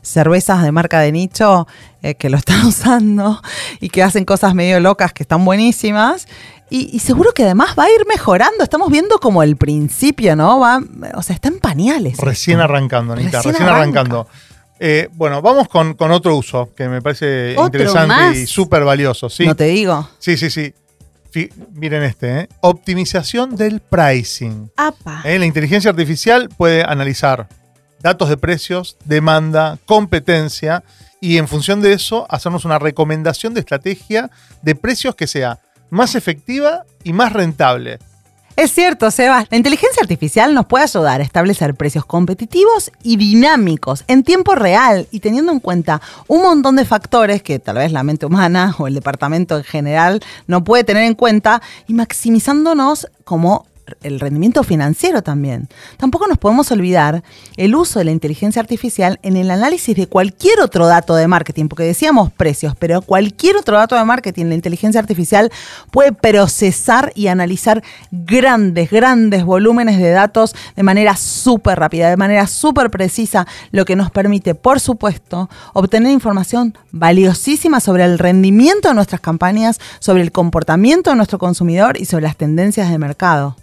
Speaker 3: cervezas de marca de nicho eh, que lo están <laughs> usando y que hacen cosas medio locas que están buenísimas. Y, y seguro que además va a ir mejorando. Estamos viendo como el principio, ¿no? Va, o sea, está en pañales.
Speaker 4: Recién
Speaker 3: esto.
Speaker 4: arrancando, Anita,
Speaker 3: Recién
Speaker 4: recién,
Speaker 3: arranca.
Speaker 4: arrancando. Eh, bueno, vamos con, con otro uso que me parece
Speaker 2: ¿Otro
Speaker 4: interesante
Speaker 2: más?
Speaker 4: y súper valioso. ¿sí?
Speaker 3: No te digo.
Speaker 4: sí, sí, sí. Miren este, ¿eh? optimización del pricing.
Speaker 2: Apa.
Speaker 4: ¿eh? La inteligencia artificial puede analizar datos de precios, demanda, competencia y en función de eso hacernos una recomendación de estrategia de precios que sea más efectiva y más rentable.
Speaker 3: Es cierto, Seba. La inteligencia artificial nos puede ayudar a establecer precios competitivos y dinámicos en tiempo real y teniendo en cuenta un montón de factores que tal vez la mente humana <laughs> o el departamento en general no puede tener en cuenta y maximizándonos como el rendimiento financiero también. Tampoco nos podemos olvidar el uso de la inteligencia artificial en el análisis de cualquier otro dato de marketing, porque decíamos precios, pero cualquier otro dato de marketing, la inteligencia artificial puede procesar y analizar grandes, grandes volúmenes de datos de manera súper rápida, de manera súper precisa, lo que nos permite, por supuesto, obtener información valiosísima sobre el rendimiento de nuestras campañas, sobre el comportamiento de nuestro consumidor y sobre las tendencias de mercado.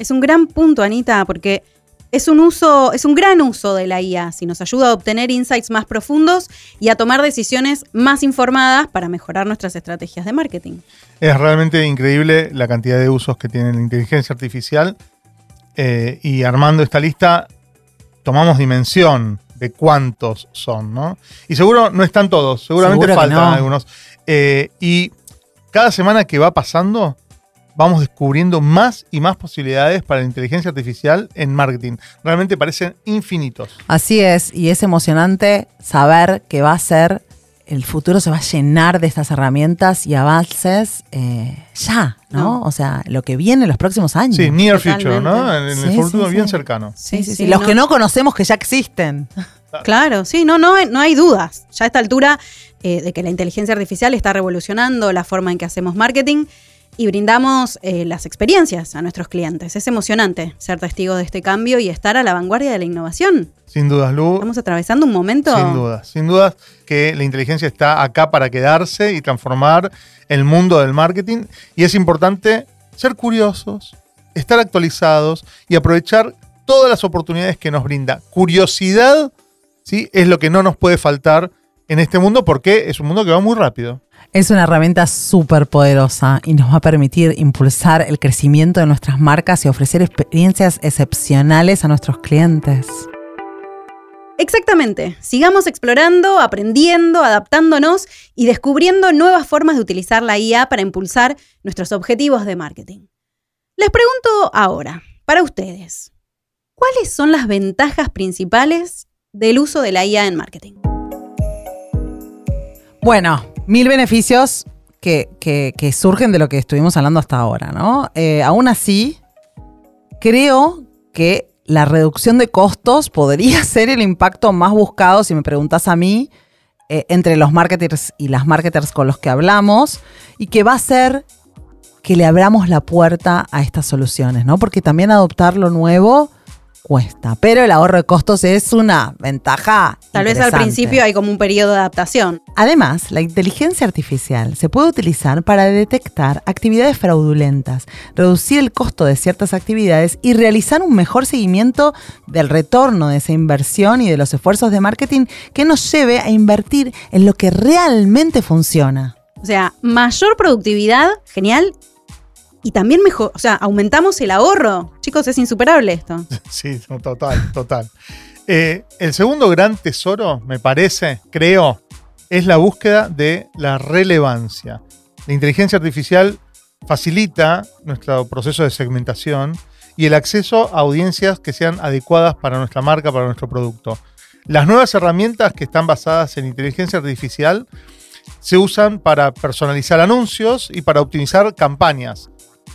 Speaker 2: Es un gran punto, Anita, porque es un uso, es un gran uso de la IA, si nos ayuda a obtener insights más profundos y a tomar decisiones más informadas para mejorar nuestras estrategias de marketing.
Speaker 4: Es realmente increíble la cantidad de usos que tiene la inteligencia artificial eh, y armando esta lista tomamos dimensión de cuántos son, ¿no? Y seguro no están todos, seguramente faltan
Speaker 3: no.
Speaker 4: algunos. Eh, y cada semana que va pasando, vamos descubriendo más y más posibilidades para la inteligencia artificial en marketing. Realmente parecen infinitos.
Speaker 3: Así es, y es emocionante saber que va a ser, el futuro se va a llenar de estas herramientas y avances eh, ya, ¿no?
Speaker 2: No.
Speaker 3: O sea, lo que viene en los próximos años.
Speaker 4: Sí, near future, ¿no?
Speaker 2: Totalmente.
Speaker 4: En, en
Speaker 3: Sí,
Speaker 4: el futuro
Speaker 3: sí.
Speaker 4: bien cercano.
Speaker 3: Sí, sí, sí. Los que no conocemos que ya existen.
Speaker 2: Claro, sí, no, no, hay- no hay dudas. Ya a esta altura eh, de que la inteligencia artificial está revolucionando la forma en que hacemos marketing y brindamos eh, las experiencias a nuestros clientes. Es emocionante ser testigo de este cambio y estar a la vanguardia de la innovación.
Speaker 4: Sin dudas, Lu.
Speaker 2: Estamos atravesando un momento.
Speaker 4: Sin dudas, sin dudas que la inteligencia está acá para quedarse y transformar el mundo del marketing. Y es importante ser curiosos, estar actualizados y aprovechar todas las oportunidades que nos brinda. Curiosidad ¿sí? es lo que no nos puede faltar en este mundo porque es un mundo que va muy rápido.
Speaker 3: Es una herramienta súper poderosa y nos va a permitir impulsar el crecimiento de nuestras marcas y ofrecer experiencias excepcionales a nuestros clientes.
Speaker 2: Exactamente. Sigamos explorando, aprendiendo, adaptándonos y descubriendo nuevas formas de utilizar la IA para impulsar nuestros objetivos de marketing. Les pregunto ahora, para ustedes, ¿cuáles son las ventajas principales del uso de la IA en marketing?
Speaker 3: Bueno, mil beneficios que, que- que surgen de lo que estuvimos hablando hasta ahora, ¿no? Eh, aún así, creo que la reducción de costos podría <laughs> ser el impacto más buscado, si me preguntas a mí, eh, entre los marketers y las marketers con los que hablamos, y que va a ser que le abramos la puerta a estas soluciones, ¿no? Porque también adoptar lo nuevo cuesta, pero el ahorro de costos es una ventaja.
Speaker 2: Tal vez al principio hay como un periodo de adaptación.
Speaker 3: Además, la inteligencia artificial se puede utilizar para detectar actividades fraudulentas, reducir el costo de ciertas actividades y realizar un mejor seguimiento del retorno de esa inversión y de los esfuerzos de marketing que nos lleve a invertir en lo que realmente funciona.
Speaker 2: O sea, mayor productividad, genial. Y también mejor, o sea, aumentamos el ahorro. Chicos, es insuperable esto. <laughs>
Speaker 4: Sí, total, total. Eh, el segundo gran tesoro, me parece, creo, es la búsqueda de la relevancia. La inteligencia artificial facilita nuestro proceso de segmentación y el acceso a audiencias que sean adecuadas para nuestra marca, para nuestro producto. Las nuevas herramientas que están basadas en inteligencia artificial se usan para personalizar anuncios y para optimizar campañas.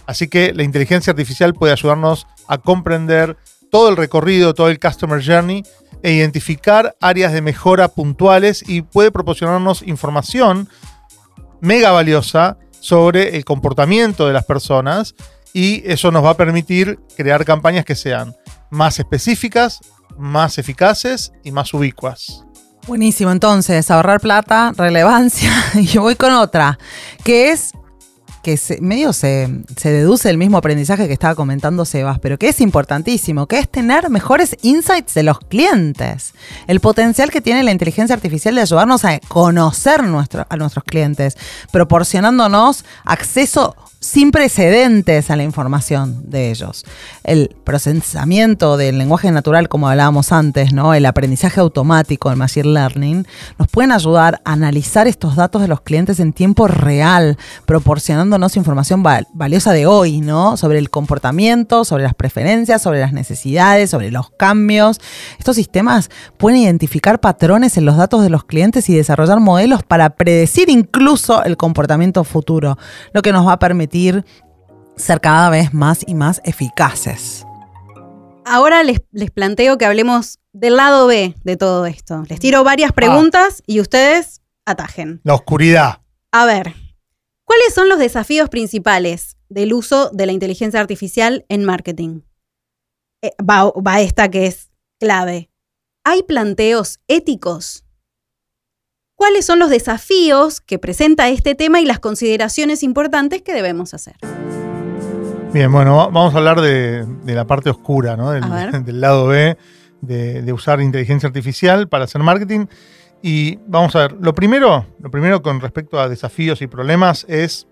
Speaker 4: Así que la inteligencia artificial puede ayudarnos a comprender todo el recorrido, todo el customer journey e identificar áreas de mejora puntuales y puede proporcionarnos información mega valiosa sobre el comportamiento de las personas y eso nos va a permitir crear campañas que sean más específicas, más eficaces y más ubicuas.
Speaker 3: Buenísimo, entonces, ahorrar plata, relevancia. <laughs> Y voy con otra, que es que se- medio se, se deduce el mismo aprendizaje que estaba comentando Sebas, pero que es importantísimo, que es tener mejores insights de los clientes. El potencial que tiene la inteligencia artificial de ayudarnos a conocer a nuestros clientes, proporcionándonos acceso sin precedentes a la información de ellos. El procesamiento del lenguaje natural, como hablábamos antes. El aprendizaje automático, el machine learning, nos pueden ayudar a analizar estos datos de los clientes en tiempo real, proporcionándonos información val- valiosa de hoy, ¿no? Sobre el comportamiento, sobre las preferencias, sobre las necesidades, sobre los cambios. Estos sistemas pueden identificar patrones en los datos de los clientes y desarrollar modelos para predecir incluso el comportamiento futuro, lo que nos va a permitir ser cada vez más y más eficaces.
Speaker 2: Ahora les, les planteo que hablemos del lado B de todo esto. Les tiro varias preguntas y ustedes atajen.
Speaker 4: La oscuridad.
Speaker 2: A ver, ¿cuáles son los desafíos principales del uso de la inteligencia artificial en marketing? Eh, va, va esta que es clave. ¿Hay planteos éticos? ¿Cuáles son los desafíos que presenta este tema y las consideraciones importantes que debemos hacer?
Speaker 4: Bien, bueno, va- vamos a hablar de, de la parte oscura, ¿no? <laughs> Del, lado B de, de usar inteligencia artificial para hacer marketing. Y vamos a ver, lo primero, lo primero con respecto a desafíos y problemas es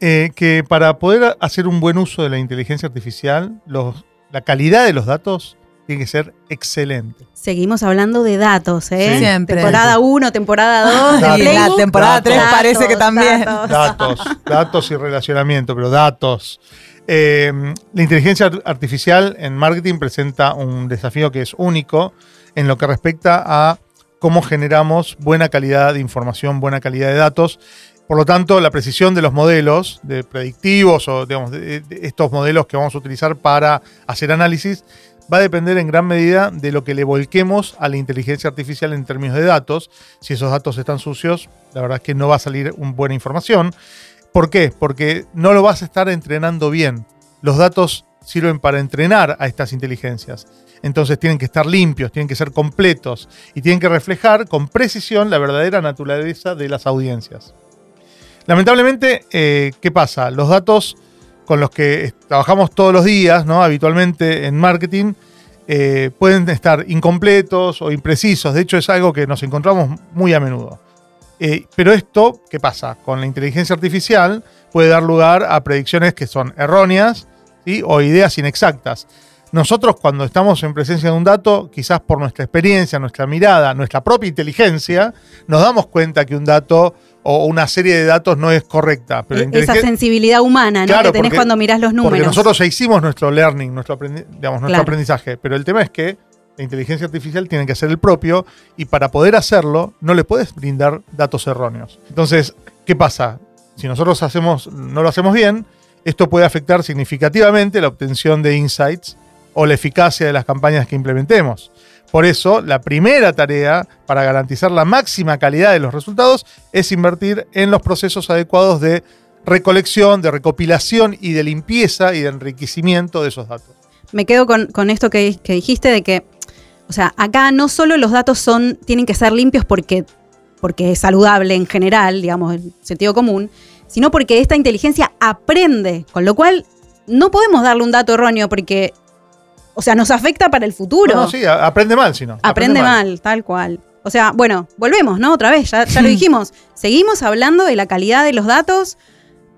Speaker 4: eh, que para poder hacer un buen uso de la inteligencia artificial, los- la calidad de los datos tiene que ser excelente.
Speaker 2: Seguimos hablando de datos, ¿eh?
Speaker 4: Sí.
Speaker 3: Siempre.
Speaker 2: Temporada 1, temporada 2.
Speaker 4: Datos.
Speaker 3: Y la temporada 3
Speaker 4: Datos.
Speaker 3: parece que también.
Speaker 4: Datos, datos y relacionamiento, pero datos. Eh, la inteligencia art- artificial en marketing presenta un desafío que es único en lo que respecta a cómo generamos buena calidad de información, buena calidad de datos. Por lo tanto, la precisión de los modelos de predictivos o digamos, de, de estos modelos que vamos a utilizar para hacer análisis va a depender en gran medida de lo que le volquemos a la inteligencia artificial en términos de datos. Si esos datos están sucios, la verdad es que no va a salir una buena información. ¿Por qué? Porque no lo vas a estar entrenando bien. Los datos sirven para entrenar a estas inteligencias. Entonces tienen que estar limpios, tienen que ser completos y tienen que reflejar con precisión la verdadera naturaleza de las audiencias. Lamentablemente, eh, ¿qué pasa? Los datos con los que trabajamos todos los días, ¿no? habitualmente en marketing, eh, pueden estar incompletos o imprecisos. De hecho, es algo que nos encontramos muy a menudo. Eh, pero esto, ¿qué pasa? Con la inteligencia artificial puede dar lugar a predicciones que son erróneas o ideas inexactas. Nosotros cuando estamos en presencia de un dato, quizás por nuestra experiencia, nuestra mirada, nuestra propia inteligencia, nos damos cuenta que un dato o una serie de datos no es correcta. Pero
Speaker 2: E- Esa sensibilidad humana ¿no?
Speaker 4: Claro,
Speaker 2: que tenés
Speaker 4: porque-
Speaker 2: cuando mirás los números.
Speaker 4: porque nosotros ya hicimos nuestro learning, nuestro, aprendi- digamos, nuestro
Speaker 2: Claro.
Speaker 4: aprendizaje, pero el tema es que la inteligencia artificial tiene que hacer el propio y para poder hacerlo no le puedes brindar datos erróneos. Entonces, ¿qué pasa? Si nosotros hacemos, no lo hacemos bien, esto puede afectar significativamente la obtención de insights o la eficacia de las campañas que implementemos. Por eso, la primera tarea para garantizar la máxima calidad de los resultados es invertir en los procesos adecuados de recolección, de recopilación y de limpieza y de enriquecimiento de esos datos.
Speaker 2: Me quedo con, esto que, que dijiste de que, o sea, acá no solo los datos son, tienen que ser limpios porque, porque es saludable en general, digamos, en sentido común, sino porque esta inteligencia aprende, con lo cual no podemos darle un dato erróneo porque, o sea, nos afecta para el futuro.
Speaker 4: No, no, sí, aprende mal, si no.
Speaker 2: Aprende mal, tal cual. O sea, bueno, volvemos, ¿no? Otra vez, ya, ya lo <laughs> dijimos. Seguimos hablando de la calidad de los datos.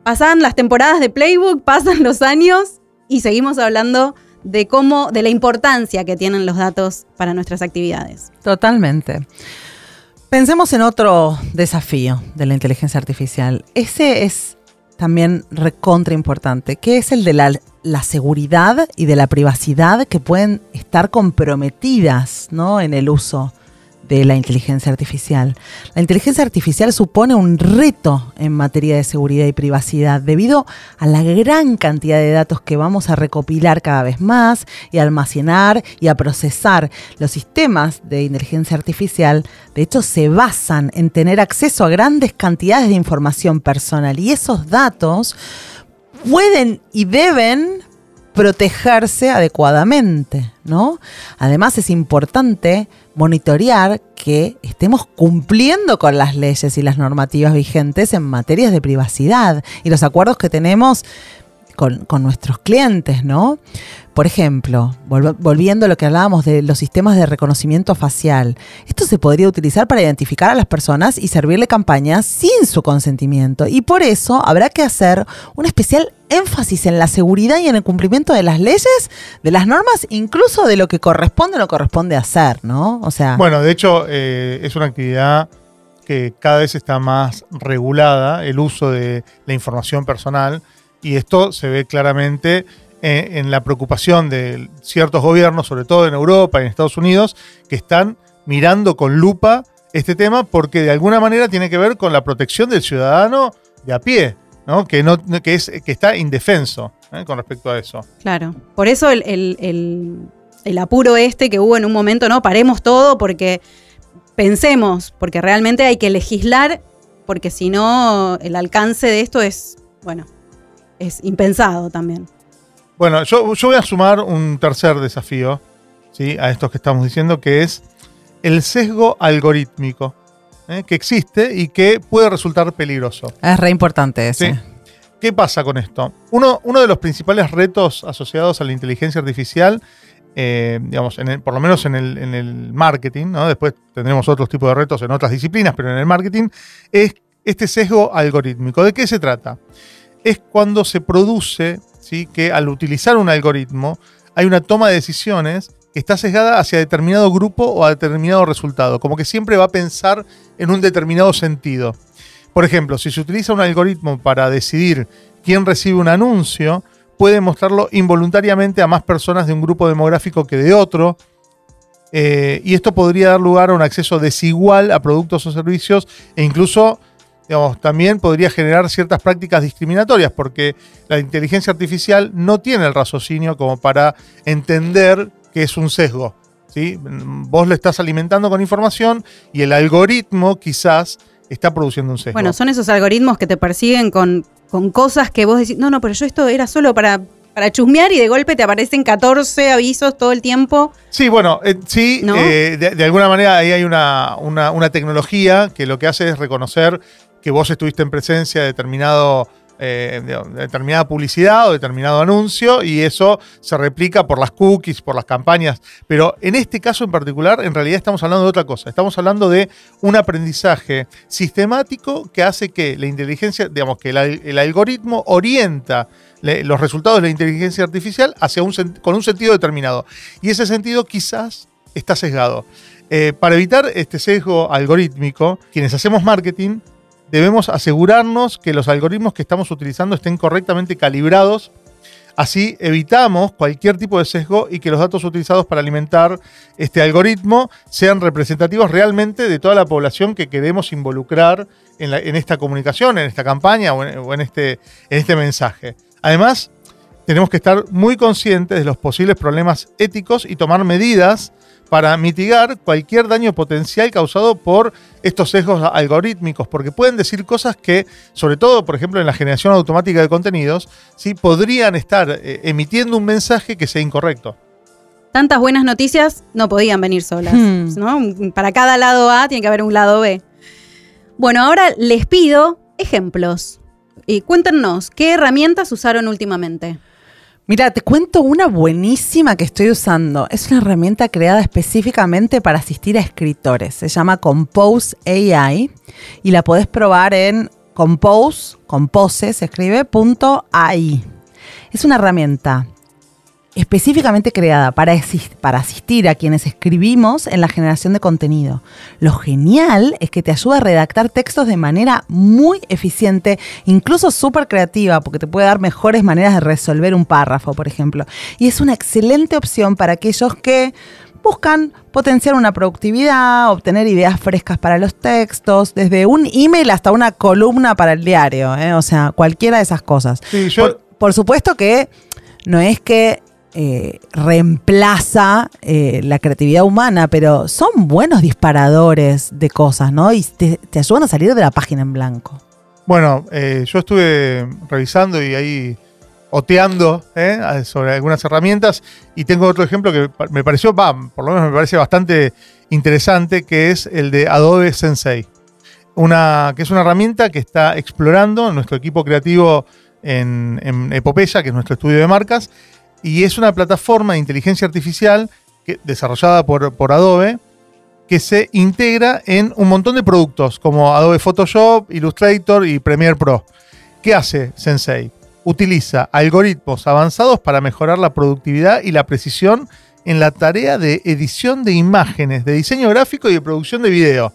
Speaker 2: Pasan las temporadas de Playbook, pasan los años y seguimos hablando de cómo, de la importancia que tienen los datos para nuestras actividades.
Speaker 3: Totalmente. Pensemos en otro desafío de la inteligencia artificial. Ese es también recontra importante, que es el de la, la seguridad y de la privacidad que pueden estar comprometidas ¿no? en el uso de la inteligencia artificial. La inteligencia artificial supone un reto en materia de seguridad y privacidad debido a la gran cantidad de datos que vamos a recopilar cada vez más y almacenar y a procesar. Los sistemas de inteligencia artificial, de hecho, se basan en tener acceso a grandes cantidades de información personal y esos datos pueden y deben protegerse adecuadamente, ¿no? Además es importante monitorear que estemos cumpliendo con las leyes y las normativas vigentes en materias de privacidad y los acuerdos que tenemos con, nuestros clientes, ¿no? Por ejemplo, volv- volviendo a lo que hablábamos de los sistemas de reconocimiento facial, esto se podría utilizar para identificar a las personas y servirle campañas sin su consentimiento. Y por eso habrá que hacer un especial énfasis en la seguridad y en el cumplimiento de las leyes, de las normas, incluso de lo que corresponde o no corresponde hacer, ¿no? O sea,
Speaker 4: Bueno, de hecho, eh, es una actividad que cada vez está más regulada, el uso de la información personal, y esto se ve claramente en, en la preocupación de ciertos gobiernos, sobre todo en Europa y en Estados Unidos, que están mirando con lupa este tema porque de alguna manera tiene que ver con la protección del ciudadano de a pie. ¿no? Que, no, que, es, que está indefenso ¿eh? con respecto a eso.
Speaker 2: Claro. Por eso el, el- el- el apuro este que hubo en un momento, no, paremos todo porque pensemos, porque realmente hay que legislar, porque si no, el alcance de esto es, bueno, es impensado también.
Speaker 4: Bueno, yo, yo voy a sumar un tercer desafío ¿sí? a estos que estamos diciendo, que es el sesgo algorítmico, ¿eh? que existe y que puede resultar peligroso.
Speaker 3: Es re importante ese.
Speaker 4: Sí. ¿Qué pasa con esto? Uno, uno de los principales retos asociados a la inteligencia artificial, eh, digamos, en el- por lo menos en el, en el marketing, ¿no? después tendremos otros tipos de retos en otras disciplinas, pero en el marketing, es este sesgo algorítmico. ¿De qué se trata? Es cuando se produce que al utilizar un algoritmo hay una toma de decisiones que está sesgada hacia determinado grupo o a determinado resultado, como que siempre va a pensar en un determinado sentido. Por ejemplo, si se utiliza un algoritmo para decidir quién recibe un anuncio, puede mostrarlo involuntariamente a más personas de un grupo demográfico que de otro. eh, y esto podría dar lugar a un acceso desigual a productos o servicios e incluso, digamos, también podría generar ciertas prácticas discriminatorias porque la inteligencia artificial no tiene el raciocinio como para entender que es un sesgo. ¿sí? Vos le estás alimentando con información y el algoritmo quizás está produciendo un sesgo.
Speaker 2: Bueno, son esos algoritmos que te persiguen con, con cosas que vos decís, no, no, pero yo esto era solo para, para chusmear y de golpe te aparecen 14 avisos todo el tiempo.
Speaker 4: Sí, bueno, eh, sí,
Speaker 2: ¿No?
Speaker 4: eh, de, de alguna manera ahí hay una, una- una tecnología que lo que hace es reconocer que vos estuviste en presencia de determinado, eh, de de determinada publicidad o determinado anuncio y eso se replica por las cookies, por las campañas. Pero en este caso en particular, en realidad estamos hablando de otra cosa. Estamos hablando de un aprendizaje sistemático que hace que la inteligencia, digamos, que el, al- el algoritmo orienta los resultados de la inteligencia artificial hacia un, con un sentido determinado. Y ese sentido quizás está sesgado. Eh, para evitar este sesgo algorítmico, quienes hacemos marketing debemos asegurarnos que los algoritmos que estamos utilizando estén correctamente calibrados. Así evitamos cualquier tipo de sesgo y que los datos utilizados para alimentar este algoritmo sean representativos realmente de toda la población que queremos involucrar en, esta comunicación, en esta campaña o o en este, en este mensaje. Además, tenemos que estar muy conscientes de los posibles problemas éticos y tomar medidas para mitigar cualquier daño potencial causado por estos sesgos algorítmicos, porque pueden decir cosas que, sobre todo, por ejemplo, en la generación automática de contenidos, ¿sí? podrían estar eh, emitiendo un mensaje que sea incorrecto.
Speaker 2: Tantas buenas noticias no podían venir solas.
Speaker 3: Hmm.
Speaker 2: ¿no? Para cada lado A tiene que haber un lado B. Bueno, ahora les pido ejemplos. Y cuéntenos, ¿qué herramientas usaron últimamente?
Speaker 3: Mira, te cuento una buenísima que estoy usando. Es una herramienta creada específicamente para asistir a escritores. Se llama Compose AI y la podés probar en compose, compose se escribe, punto AI. Es una herramienta específicamente creada para, para asistir a quienes escribimos en la generación de contenido. Lo genial es que te ayuda a redactar textos de manera muy eficiente, incluso súper creativa, porque te puede dar mejores maneras de resolver un párrafo, por ejemplo. Y es una excelente opción para aquellos que buscan potenciar una productividad, obtener ideas frescas para los textos, desde un email hasta una columna para el diario, ¿eh? o sea, cualquiera de esas cosas.
Speaker 4: Sí, yo-
Speaker 3: Por, por supuesto que no es que eh, reemplaza eh, la creatividad humana, pero son buenos disparadores de cosas, ¿no? Y te, ayudan a salir de la página en blanco.
Speaker 4: Bueno, eh, yo estuve revisando y ahí oteando sobre algunas herramientas y tengo otro ejemplo que me pareció, va, por lo menos me parece bastante interesante, que es el de Adobe Sensei. Una, que es una herramienta que está explorando nuestro equipo creativo en, en Epopeya, que es nuestro estudio de marcas, y es una plataforma de inteligencia artificial desarrollada por, por Adobe que se integra en un montón de productos como Adobe Photoshop, Illustrator y Premiere Pro. ¿Qué hace Sensei? Utiliza algoritmos avanzados para mejorar la productividad y la precisión en la tarea de edición de imágenes, de diseño gráfico y de producción de video.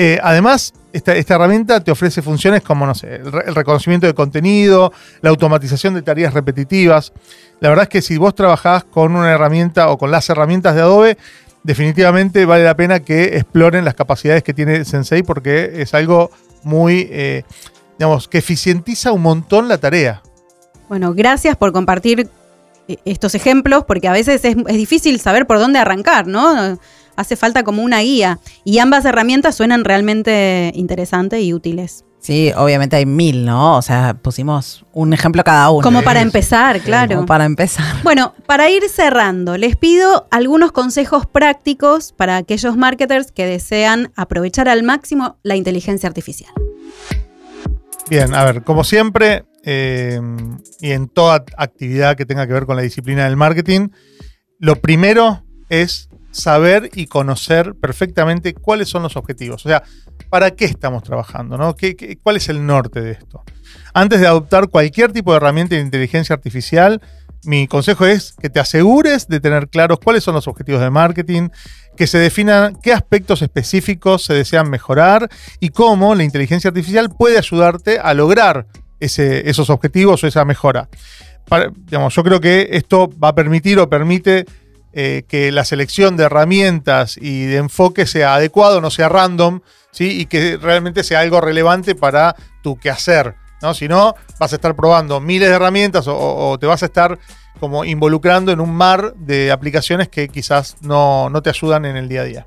Speaker 4: Eh, además, esta, herramienta te ofrece funciones como, no sé, el reconocimiento de contenido, la automatización de tareas repetitivas. La verdad es que si vos trabajás con una herramienta o con las herramientas de Adobe, definitivamente vale la pena que exploren las capacidades que tiene Sensei porque es algo muy, eh, digamos, que eficientiza un montón la tarea.
Speaker 2: Bueno, gracias por compartir eh, estos ejemplos, porque a veces es, es difícil saber por dónde arrancar, ¿no? Hace falta como una guía. Y ambas herramientas suenan realmente interesantes y útiles.
Speaker 3: Sí, obviamente hay mil, ¿no? O sea, pusimos un ejemplo cada uno.
Speaker 2: Como para empezar, claro.
Speaker 3: Como para empezar. <laughs>
Speaker 2: Bueno, para ir cerrando, les pido algunos consejos prácticos para aquellos marketers que desean aprovechar al máximo la inteligencia artificial.
Speaker 4: Bien, a ver, como siempre, eh, y en toda actividad que tenga que ver con la disciplina del marketing, lo primero es saber y conocer perfectamente cuáles son los objetivos. O sea, ¿para qué estamos trabajando? ¿no? ¿Qué, qué, cuál es el norte de esto? Antes de adoptar cualquier tipo de herramienta de inteligencia artificial, mi consejo es que te asegures de tener claros cuáles son los objetivos de marketing, que se definan qué aspectos específicos se desean mejorar y cómo la inteligencia artificial puede ayudarte a lograr ese, esos objetivos o esa mejora. Para, yo creo que esto va a permitir o permite eh, que la selección de herramientas y de enfoque sea adecuado, no sea random, ¿sí? y que realmente sea algo relevante para tu quehacer. ¿no? Si no, vas a estar probando miles de herramientas o, te vas a estar como involucrando en un mar de aplicaciones que quizás no, no te ayudan en el día a día.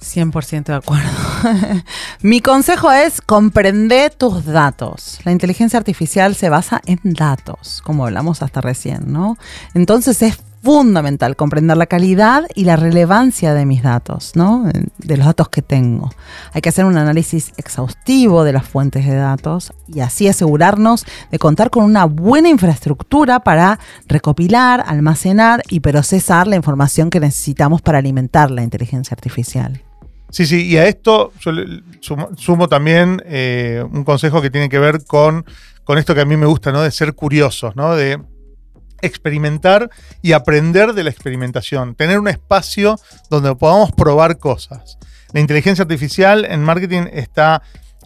Speaker 3: 100% de acuerdo. <laughs> Mi consejo es comprender tus datos. La inteligencia artificial se basa en datos, como hablamos hasta recién, ¿no? Entonces es fundamental comprender la calidad y la relevancia de mis datos, ¿no? De los datos que tengo. Hay que hacer un análisis exhaustivo de las fuentes de datos y así asegurarnos de contar con una buena infraestructura para recopilar, almacenar y procesar la información que necesitamos para alimentar la inteligencia artificial.
Speaker 4: Sí, sí, y a esto yo sumo, sumo también eh, un consejo que tiene que ver con, con esto que a mí me gusta, ¿no? De ser curiosos, ¿no? De experimentar y aprender de la experimentación, tener un espacio donde podamos probar cosas. La inteligencia artificial en marketing está,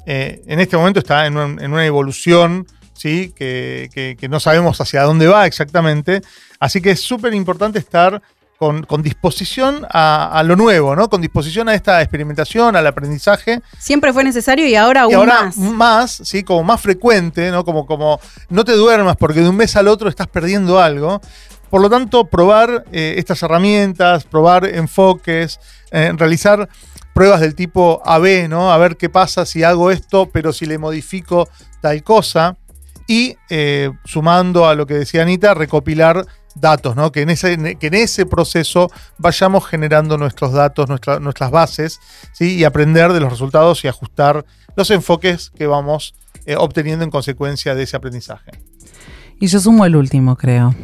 Speaker 4: eh, en este momento está en, un, en una evolución, ¿sí? Que, que, que, no sabemos hacia dónde va exactamente, así que es súper importante estar con, con, disposición a, a, lo nuevo, ¿no? Con disposición a esta experimentación, al aprendizaje.
Speaker 2: Siempre fue necesario y ahora aún
Speaker 4: y ahora
Speaker 2: más.
Speaker 4: más, ¿sí? Como más frecuente, ¿no? Como, como no te duermas porque de un mes al otro estás perdiendo algo. Por lo tanto, probar eh, estas herramientas, probar enfoques, eh, realizar pruebas del tipo AB, ¿no? A ver qué pasa si hago esto, pero si le modifico tal cosa. Y eh, sumando a lo que decía Anita, recopilar datos, ¿no? que, en ese, que en ese proceso vayamos generando nuestros datos, nuestra, nuestras bases, ¿sí? y aprender de los resultados y ajustar los enfoques que vamos eh, obteniendo en consecuencia de ese aprendizaje.
Speaker 3: Y yo sumo el último, creo,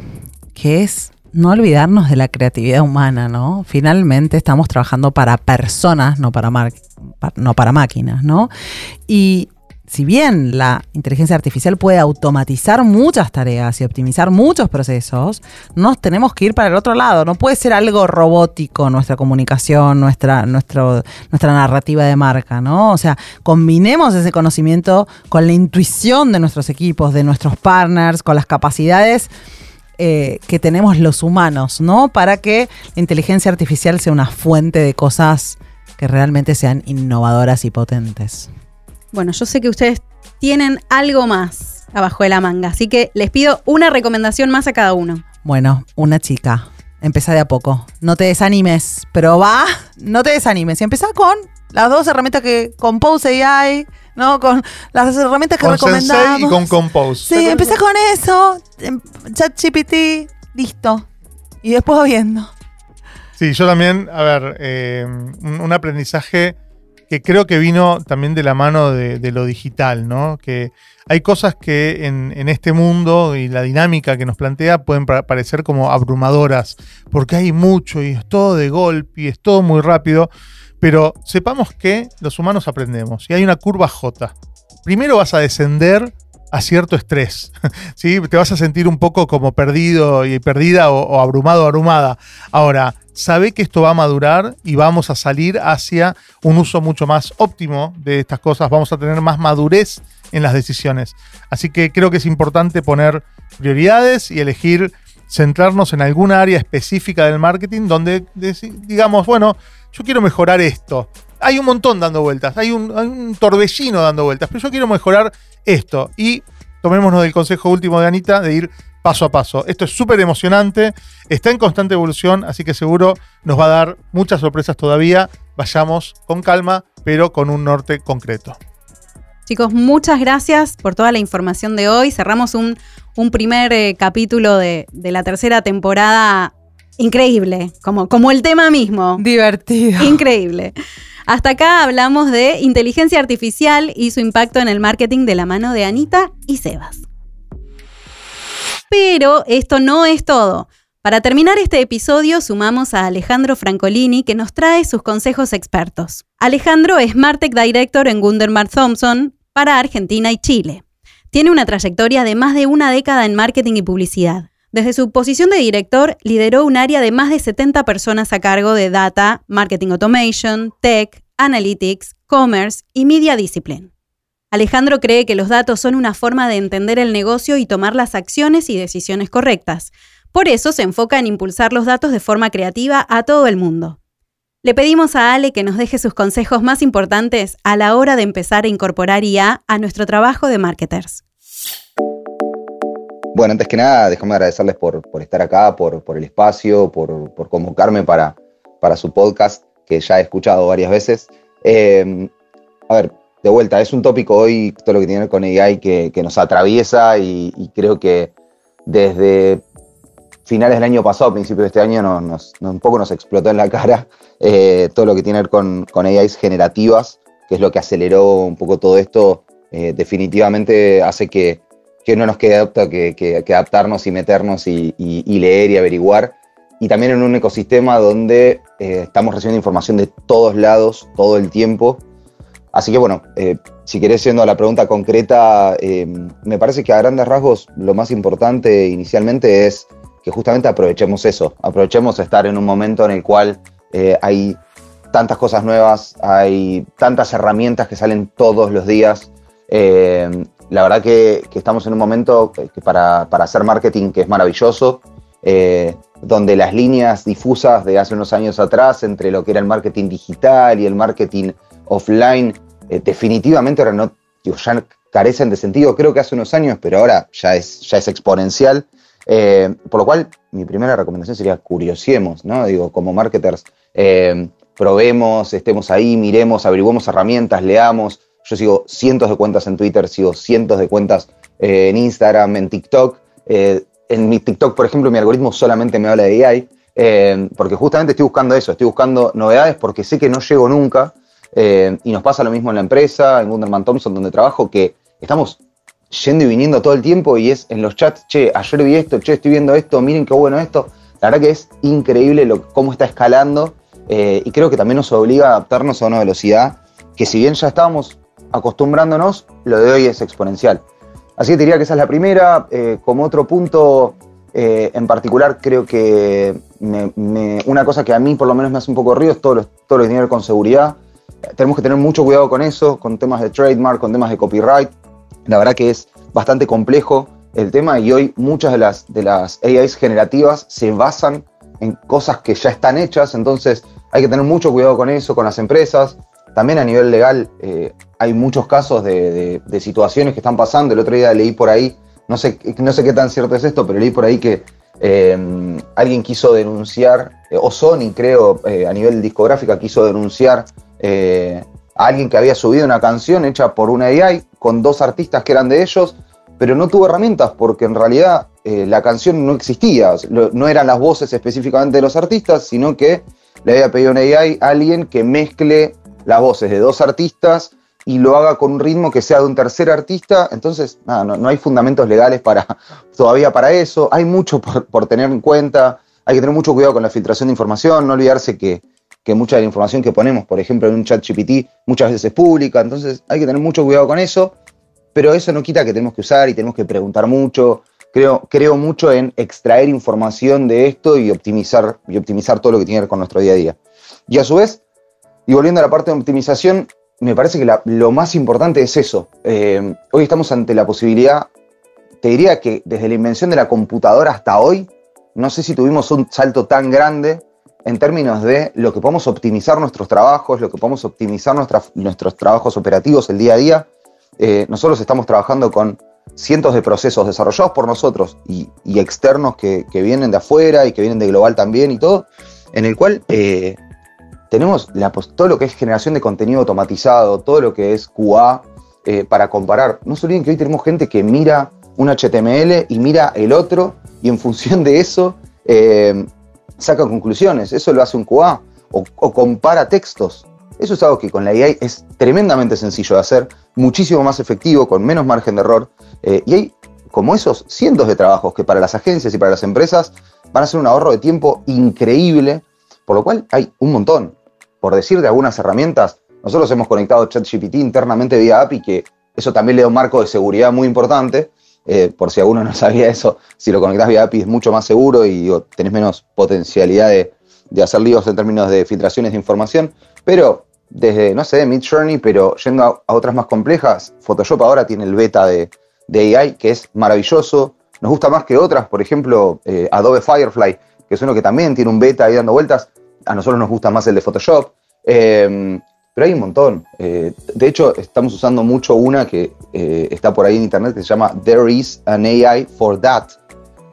Speaker 3: que es no olvidarnos de la creatividad humana, ¿no? Finalmente estamos trabajando para personas, no para, no para máquinas, ¿no? Y si bien la inteligencia artificial puede automatizar muchas tareas y optimizar muchos procesos, nos tenemos que ir para el otro lado. No puede ser algo robótico nuestra comunicación, nuestra, nuestra narrativa de marca, ¿no? O sea, combinemos ese conocimiento con la intuición de nuestros equipos, de nuestros partners, con las capacidades eh, que tenemos los humanos, ¿no? Para que la inteligencia artificial sea una fuente de cosas que realmente sean innovadoras y potentes.
Speaker 2: Bueno, yo sé que ustedes tienen algo más abajo de la manga, así que les pido una recomendación más a cada uno.
Speaker 3: Bueno, una chica. Empezá de a poco. No te desanimes, pero va, no te desanimes. Y empezá con las dos herramientas que Compose AI, ¿no? Con las herramientas que
Speaker 4: con
Speaker 3: recomendamos.
Speaker 4: Sensei y con Compose.
Speaker 3: Sí, empezá con eso. ChatGPT, listo. Y después viendo.
Speaker 4: Sí, yo también, a ver, eh, un, un aprendizaje que creo que vino también de la mano de, lo digital, ¿no? Que hay cosas que en, este mundo y la dinámica que nos plantea pueden parecer como abrumadoras, porque hay mucho y es todo de golpe y es todo muy rápido, pero sepamos que los humanos aprendemos y hay una curva J. Primero vas a descender a cierto estrés. <laughs> ¿sí? Te vas a sentir un poco como perdido y perdida o, o abrumado o abrumada. Ahora, sabe que esto va a madurar y vamos a salir hacia un uso mucho más óptimo de estas cosas. Vamos a tener más madurez en las decisiones. Así que creo que es importante poner prioridades y elegir centrarnos en alguna área específica del marketing donde digamos, bueno, yo quiero mejorar esto hay un montón dando vueltas, hay un, torbellino dando vueltas, pero yo quiero mejorar esto. Y tomémonos del consejo último de Anita de ir paso a paso. Esto es súper emocionante, está en constante evolución, así que seguro nos va a dar muchas sorpresas todavía. Vayamos con calma, pero con un norte concreto.
Speaker 2: Chicos, muchas gracias por toda la información de hoy. Cerramos un, un primer eh, capítulo de, de la tercera temporada increíble, como, como el tema mismo.
Speaker 3: Divertido.
Speaker 2: Increíble. Hasta acá hablamos de inteligencia artificial y su impacto en el marketing de la mano de Anita y Sebas. Pero esto no es todo. Para terminar este episodio sumamos a Alejandro Francolini que nos trae sus consejos expertos. Alejandro es Martech Director en Gundermar Thompson para Argentina y Chile. Tiene una trayectoria de más de una década en marketing y publicidad. Desde su posición de director, lideró un área de más de 70 personas a cargo de Data, Marketing Automation, Tech, Analytics, Commerce y Media Discipline. Alejandro cree que los datos son una forma de entender el negocio y tomar las acciones y decisiones correctas. Por eso se enfoca en impulsar los datos de forma creativa a todo el mundo. Le pedimos a Ale que nos deje sus consejos más importantes a la hora de empezar a incorporar IA a nuestro trabajo de marketers.
Speaker 5: Bueno, antes que nada, déjame agradecerles por, estar acá, por, el espacio, por, convocarme para, para, su podcast, que ya he escuchado varias veces. Eh, a ver, de vuelta, es un tópico hoy, todo lo que tiene con AI, que, nos atraviesa y, creo que desde finales del año pasado, principios de este año, nos, un poco nos explotó en la cara <laughs> eh, todo lo que tiene que ver con, con AIs generativas, que es lo que aceleró un poco todo esto, eh, definitivamente hace que, no nos quede adapta, que, adaptarnos y meternos y, leer y averiguar. Y también en un ecosistema donde eh, estamos recibiendo información de todos lados, todo el tiempo, Así que bueno, eh, si querés yendo a la pregunta concreta, eh, me parece que a grandes rasgos lo más importante inicialmente es que justamente aprovechemos eso, aprovechemos estar en un momento en el cual hay tantas cosas nuevas, hay tantas herramientas que salen todos los días. La verdad que, estamos en un momento para, para, hacer marketing que es maravilloso, donde las líneas difusas de hace unos años atrás entre lo que era el marketing digital y el marketing offline eh, definitivamente ahora no, carecen de sentido, creo que hace unos años, pero ahora ya es, ya es exponencial. Eh, por lo cual, mi primera recomendación sería curiosiemos, ¿no? Digo, como marketers, eh, probemos, estemos ahí, miremos, averiguemos herramientas, leamos. Yo sigo cientos de cuentas en Twitter, sigo cientos de cuentas en Instagram, en TikTok. en mi TikTok, por ejemplo, mi algoritmo solamente me habla de AI, porque justamente estoy buscando eso, estoy buscando novedades porque sé que no llego nunca eh, y nos pasa lo mismo en la empresa, en Gunderman Thompson, donde trabajo, que estamos yendo y viniendo todo el tiempo y es en los chats, che, ayer vi esto, che, estoy viendo esto, miren qué bueno esto. La verdad que es increíble lo, cómo está escalando eh, y creo que también nos obliga a adaptarnos a una velocidad que si bien ya estábamos acostumbrándonos, lo de hoy es exponencial. Así que diría que esa es la primera. Eh, como otro punto en particular, creo que una cosa que a mí por lo menos me hace un poco ruido es todo lo, todo lo que con seguridad tenemos que tener mucho cuidado con eso, con temas de trademark, con temas de copyright. La verdad que es bastante complejo el tema y hoy muchas de las, de las AIs generativas se basan en cosas que ya están hechas, entonces hay que tener mucho cuidado con eso, con las empresas. También a nivel legal eh, hay muchos casos de, situaciones que están pasando. El otro día leí por ahí, no sé, no sé qué tan cierto es esto, pero leí por ahí que eh, alguien quiso denunciar, eh, o Sony creo, a nivel discográfica quiso denunciar eh, alguien que había subido una canción hecha por una AI con dos artistas que eran de ellos, pero no tuvo herramientas porque en realidad eh, la canción no existía, no eran las voces específicamente de los artistas, sino que le había pedido a una AI a alguien que mezcle las voces de dos artistas y lo haga con un ritmo que sea de un tercer artista, entonces no, no, hay fundamentos legales para, <laughs> todavía para eso, hay mucho por, por tener en cuenta, hay que tener mucho cuidado con la filtración de información, no olvidarse que que mucha de la información que ponemos, por ejemplo, en un chat GPT, muchas veces es pública, entonces hay que tener mucho cuidado con eso, pero eso no quita que tenemos que usar y tenemos que preguntar mucho. Creo, creo mucho en extraer información de esto y optimizar, y optimizar todo lo que tiene que ver con nuestro día a día. Y a su vez, y volviendo a la parte de optimización, me parece que lo más importante es eso. Eh, hoy estamos ante la posibilidad, te diría que desde la invención de la computadora hasta hoy, no sé si tuvimos un salto tan grande en términos de lo que podemos optimizar nuestros trabajos, lo que podemos optimizar nuestros trabajos operativos el día a día. eh, nosotros estamos trabajando con cientos de procesos desarrollados por nosotros y, externos que, vienen de afuera y que vienen de global también y todo, en el cual eh, tenemos todo lo que es generación de contenido automatizado, todo lo que es QA eh, para comparar. No se olviden que hoy tenemos gente que mira un HTML y mira el otro y en función de eso eh, saca conclusiones. Eso lo hace un QA o, o compara textos. Eso es algo que con la AI es tremendamente sencillo de hacer, muchísimo más efectivo, con menos margen de error. Eh, y hay como esos cientos de trabajos que para las agencias y para las empresas van a ser un ahorro de tiempo increíble, por lo cual hay un montón. Por decir de algunas herramientas, nosotros hemos conectado ChatGPT internamente vía API, que eso también le da un marco de seguridad muy importante. Eh, por si alguno no sabía eso, si lo conectas vía API es mucho más seguro y tenés menos potencialidad de, de hacer líos en términos de filtraciones de información. Pero desde, no sé, Mid Journey, pero yendo a, otras más complejas, Photoshop ahora tiene el beta de, AI, que es maravilloso. Nos gusta más que otras, por ejemplo, eh, Adobe Firefly, que es uno que también tiene un beta ahí dando vueltas. A nosotros nos gusta más el de Photoshop. Em, pero hay un montón. Eh, de hecho, estamos usando mucho una que eh, está por ahí en internet que se llama There is an AI for that,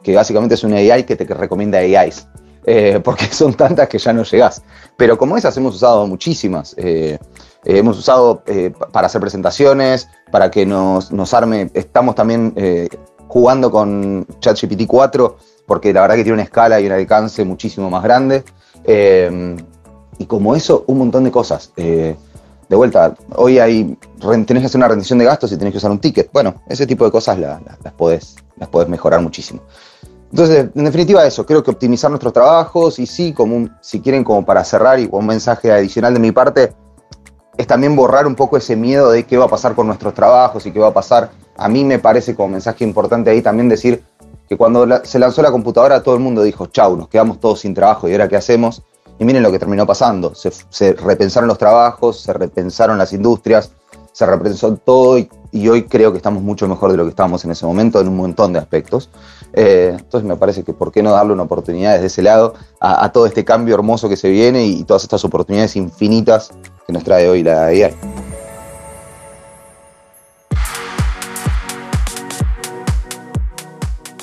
Speaker 5: que básicamente es una AI que te recomienda AIs. Eh, <laughs> porque son tantas que ya no llegás. Pero como esas hemos usado muchísimas. Hemos usado para hacer presentaciones, para que nos, nos arme. Estamos también jugando con ChatGPT 4, porque la verdad que tiene una escala y un alcance muchísimo más grande. Y como eso, un montón de cosas. de vuelta, hoy hay, tenés que hacer una rendición de gastos y tenés que usar un ticket. Bueno, ese tipo de cosas las, podés, las podés mejorar muchísimo. Entonces, en definitiva eso, creo que optimizar nuestros trabajos y sí, como si quieren como para cerrar y un mensaje adicional de mi parte, es también borrar un poco ese miedo de qué va a pasar con nuestros trabajos y qué va a pasar. A mí me parece como mensaje importante ahí también decir que cuando se lanzó la computadora todo el mundo dijo, chau, nos quedamos todos sin trabajo y ahora qué hacemos. Y miren lo que terminó pasando, se, repensaron los trabajos, se repensaron las industrias, se repensó todo y, hoy creo que estamos mucho mejor de lo que estábamos en ese momento en un montón de aspectos. Eh, entonces me parece que por qué no darle una oportunidad desde ese lado a, todo este cambio hermoso que se viene y, todas estas oportunidades infinitas que nos trae hoy la AI.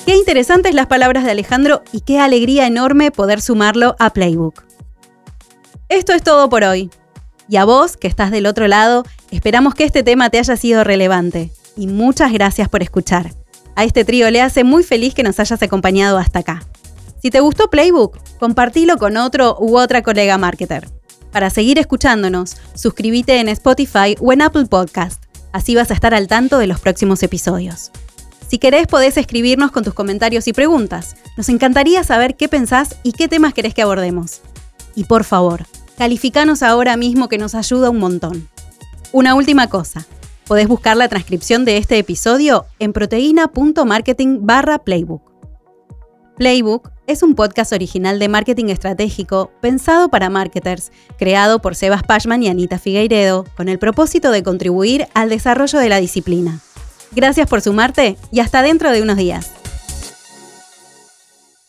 Speaker 2: Qué interesantes las palabras de Alejandro y qué alegría enorme poder sumarlo a Playbook. Esto es todo por hoy. Y a vos, que estás del otro lado, esperamos que este tema te haya sido relevante. Y muchas gracias por escuchar. A este trío le hace muy feliz que nos hayas acompañado hasta acá. Si te gustó Playbook, compartilo con otro u otra colega marketer. Para seguir escuchándonos, suscríbete en Spotify o en Apple Podcast. Así vas a estar al tanto de los próximos episodios. Si querés, podés escribirnos con tus comentarios y preguntas. Nos encantaría saber qué pensás y qué temas querés que abordemos. Y por favor, calificanos ahora mismo que nos ayuda un montón. Una última cosa, podés buscar la transcripción de este episodio en proteína.marketing barra playbook. Playbook es un podcast original de marketing estratégico pensado para marketers, creado por Sebas Pashman y Anita Figueiredo, con el propósito de contribuir al desarrollo de la disciplina. Gracias por sumarte y hasta dentro de unos días.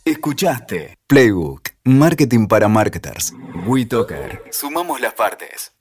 Speaker 1: Escuchaste Playbook, Marketing para Marketers. WeToker. Sumamos las partes.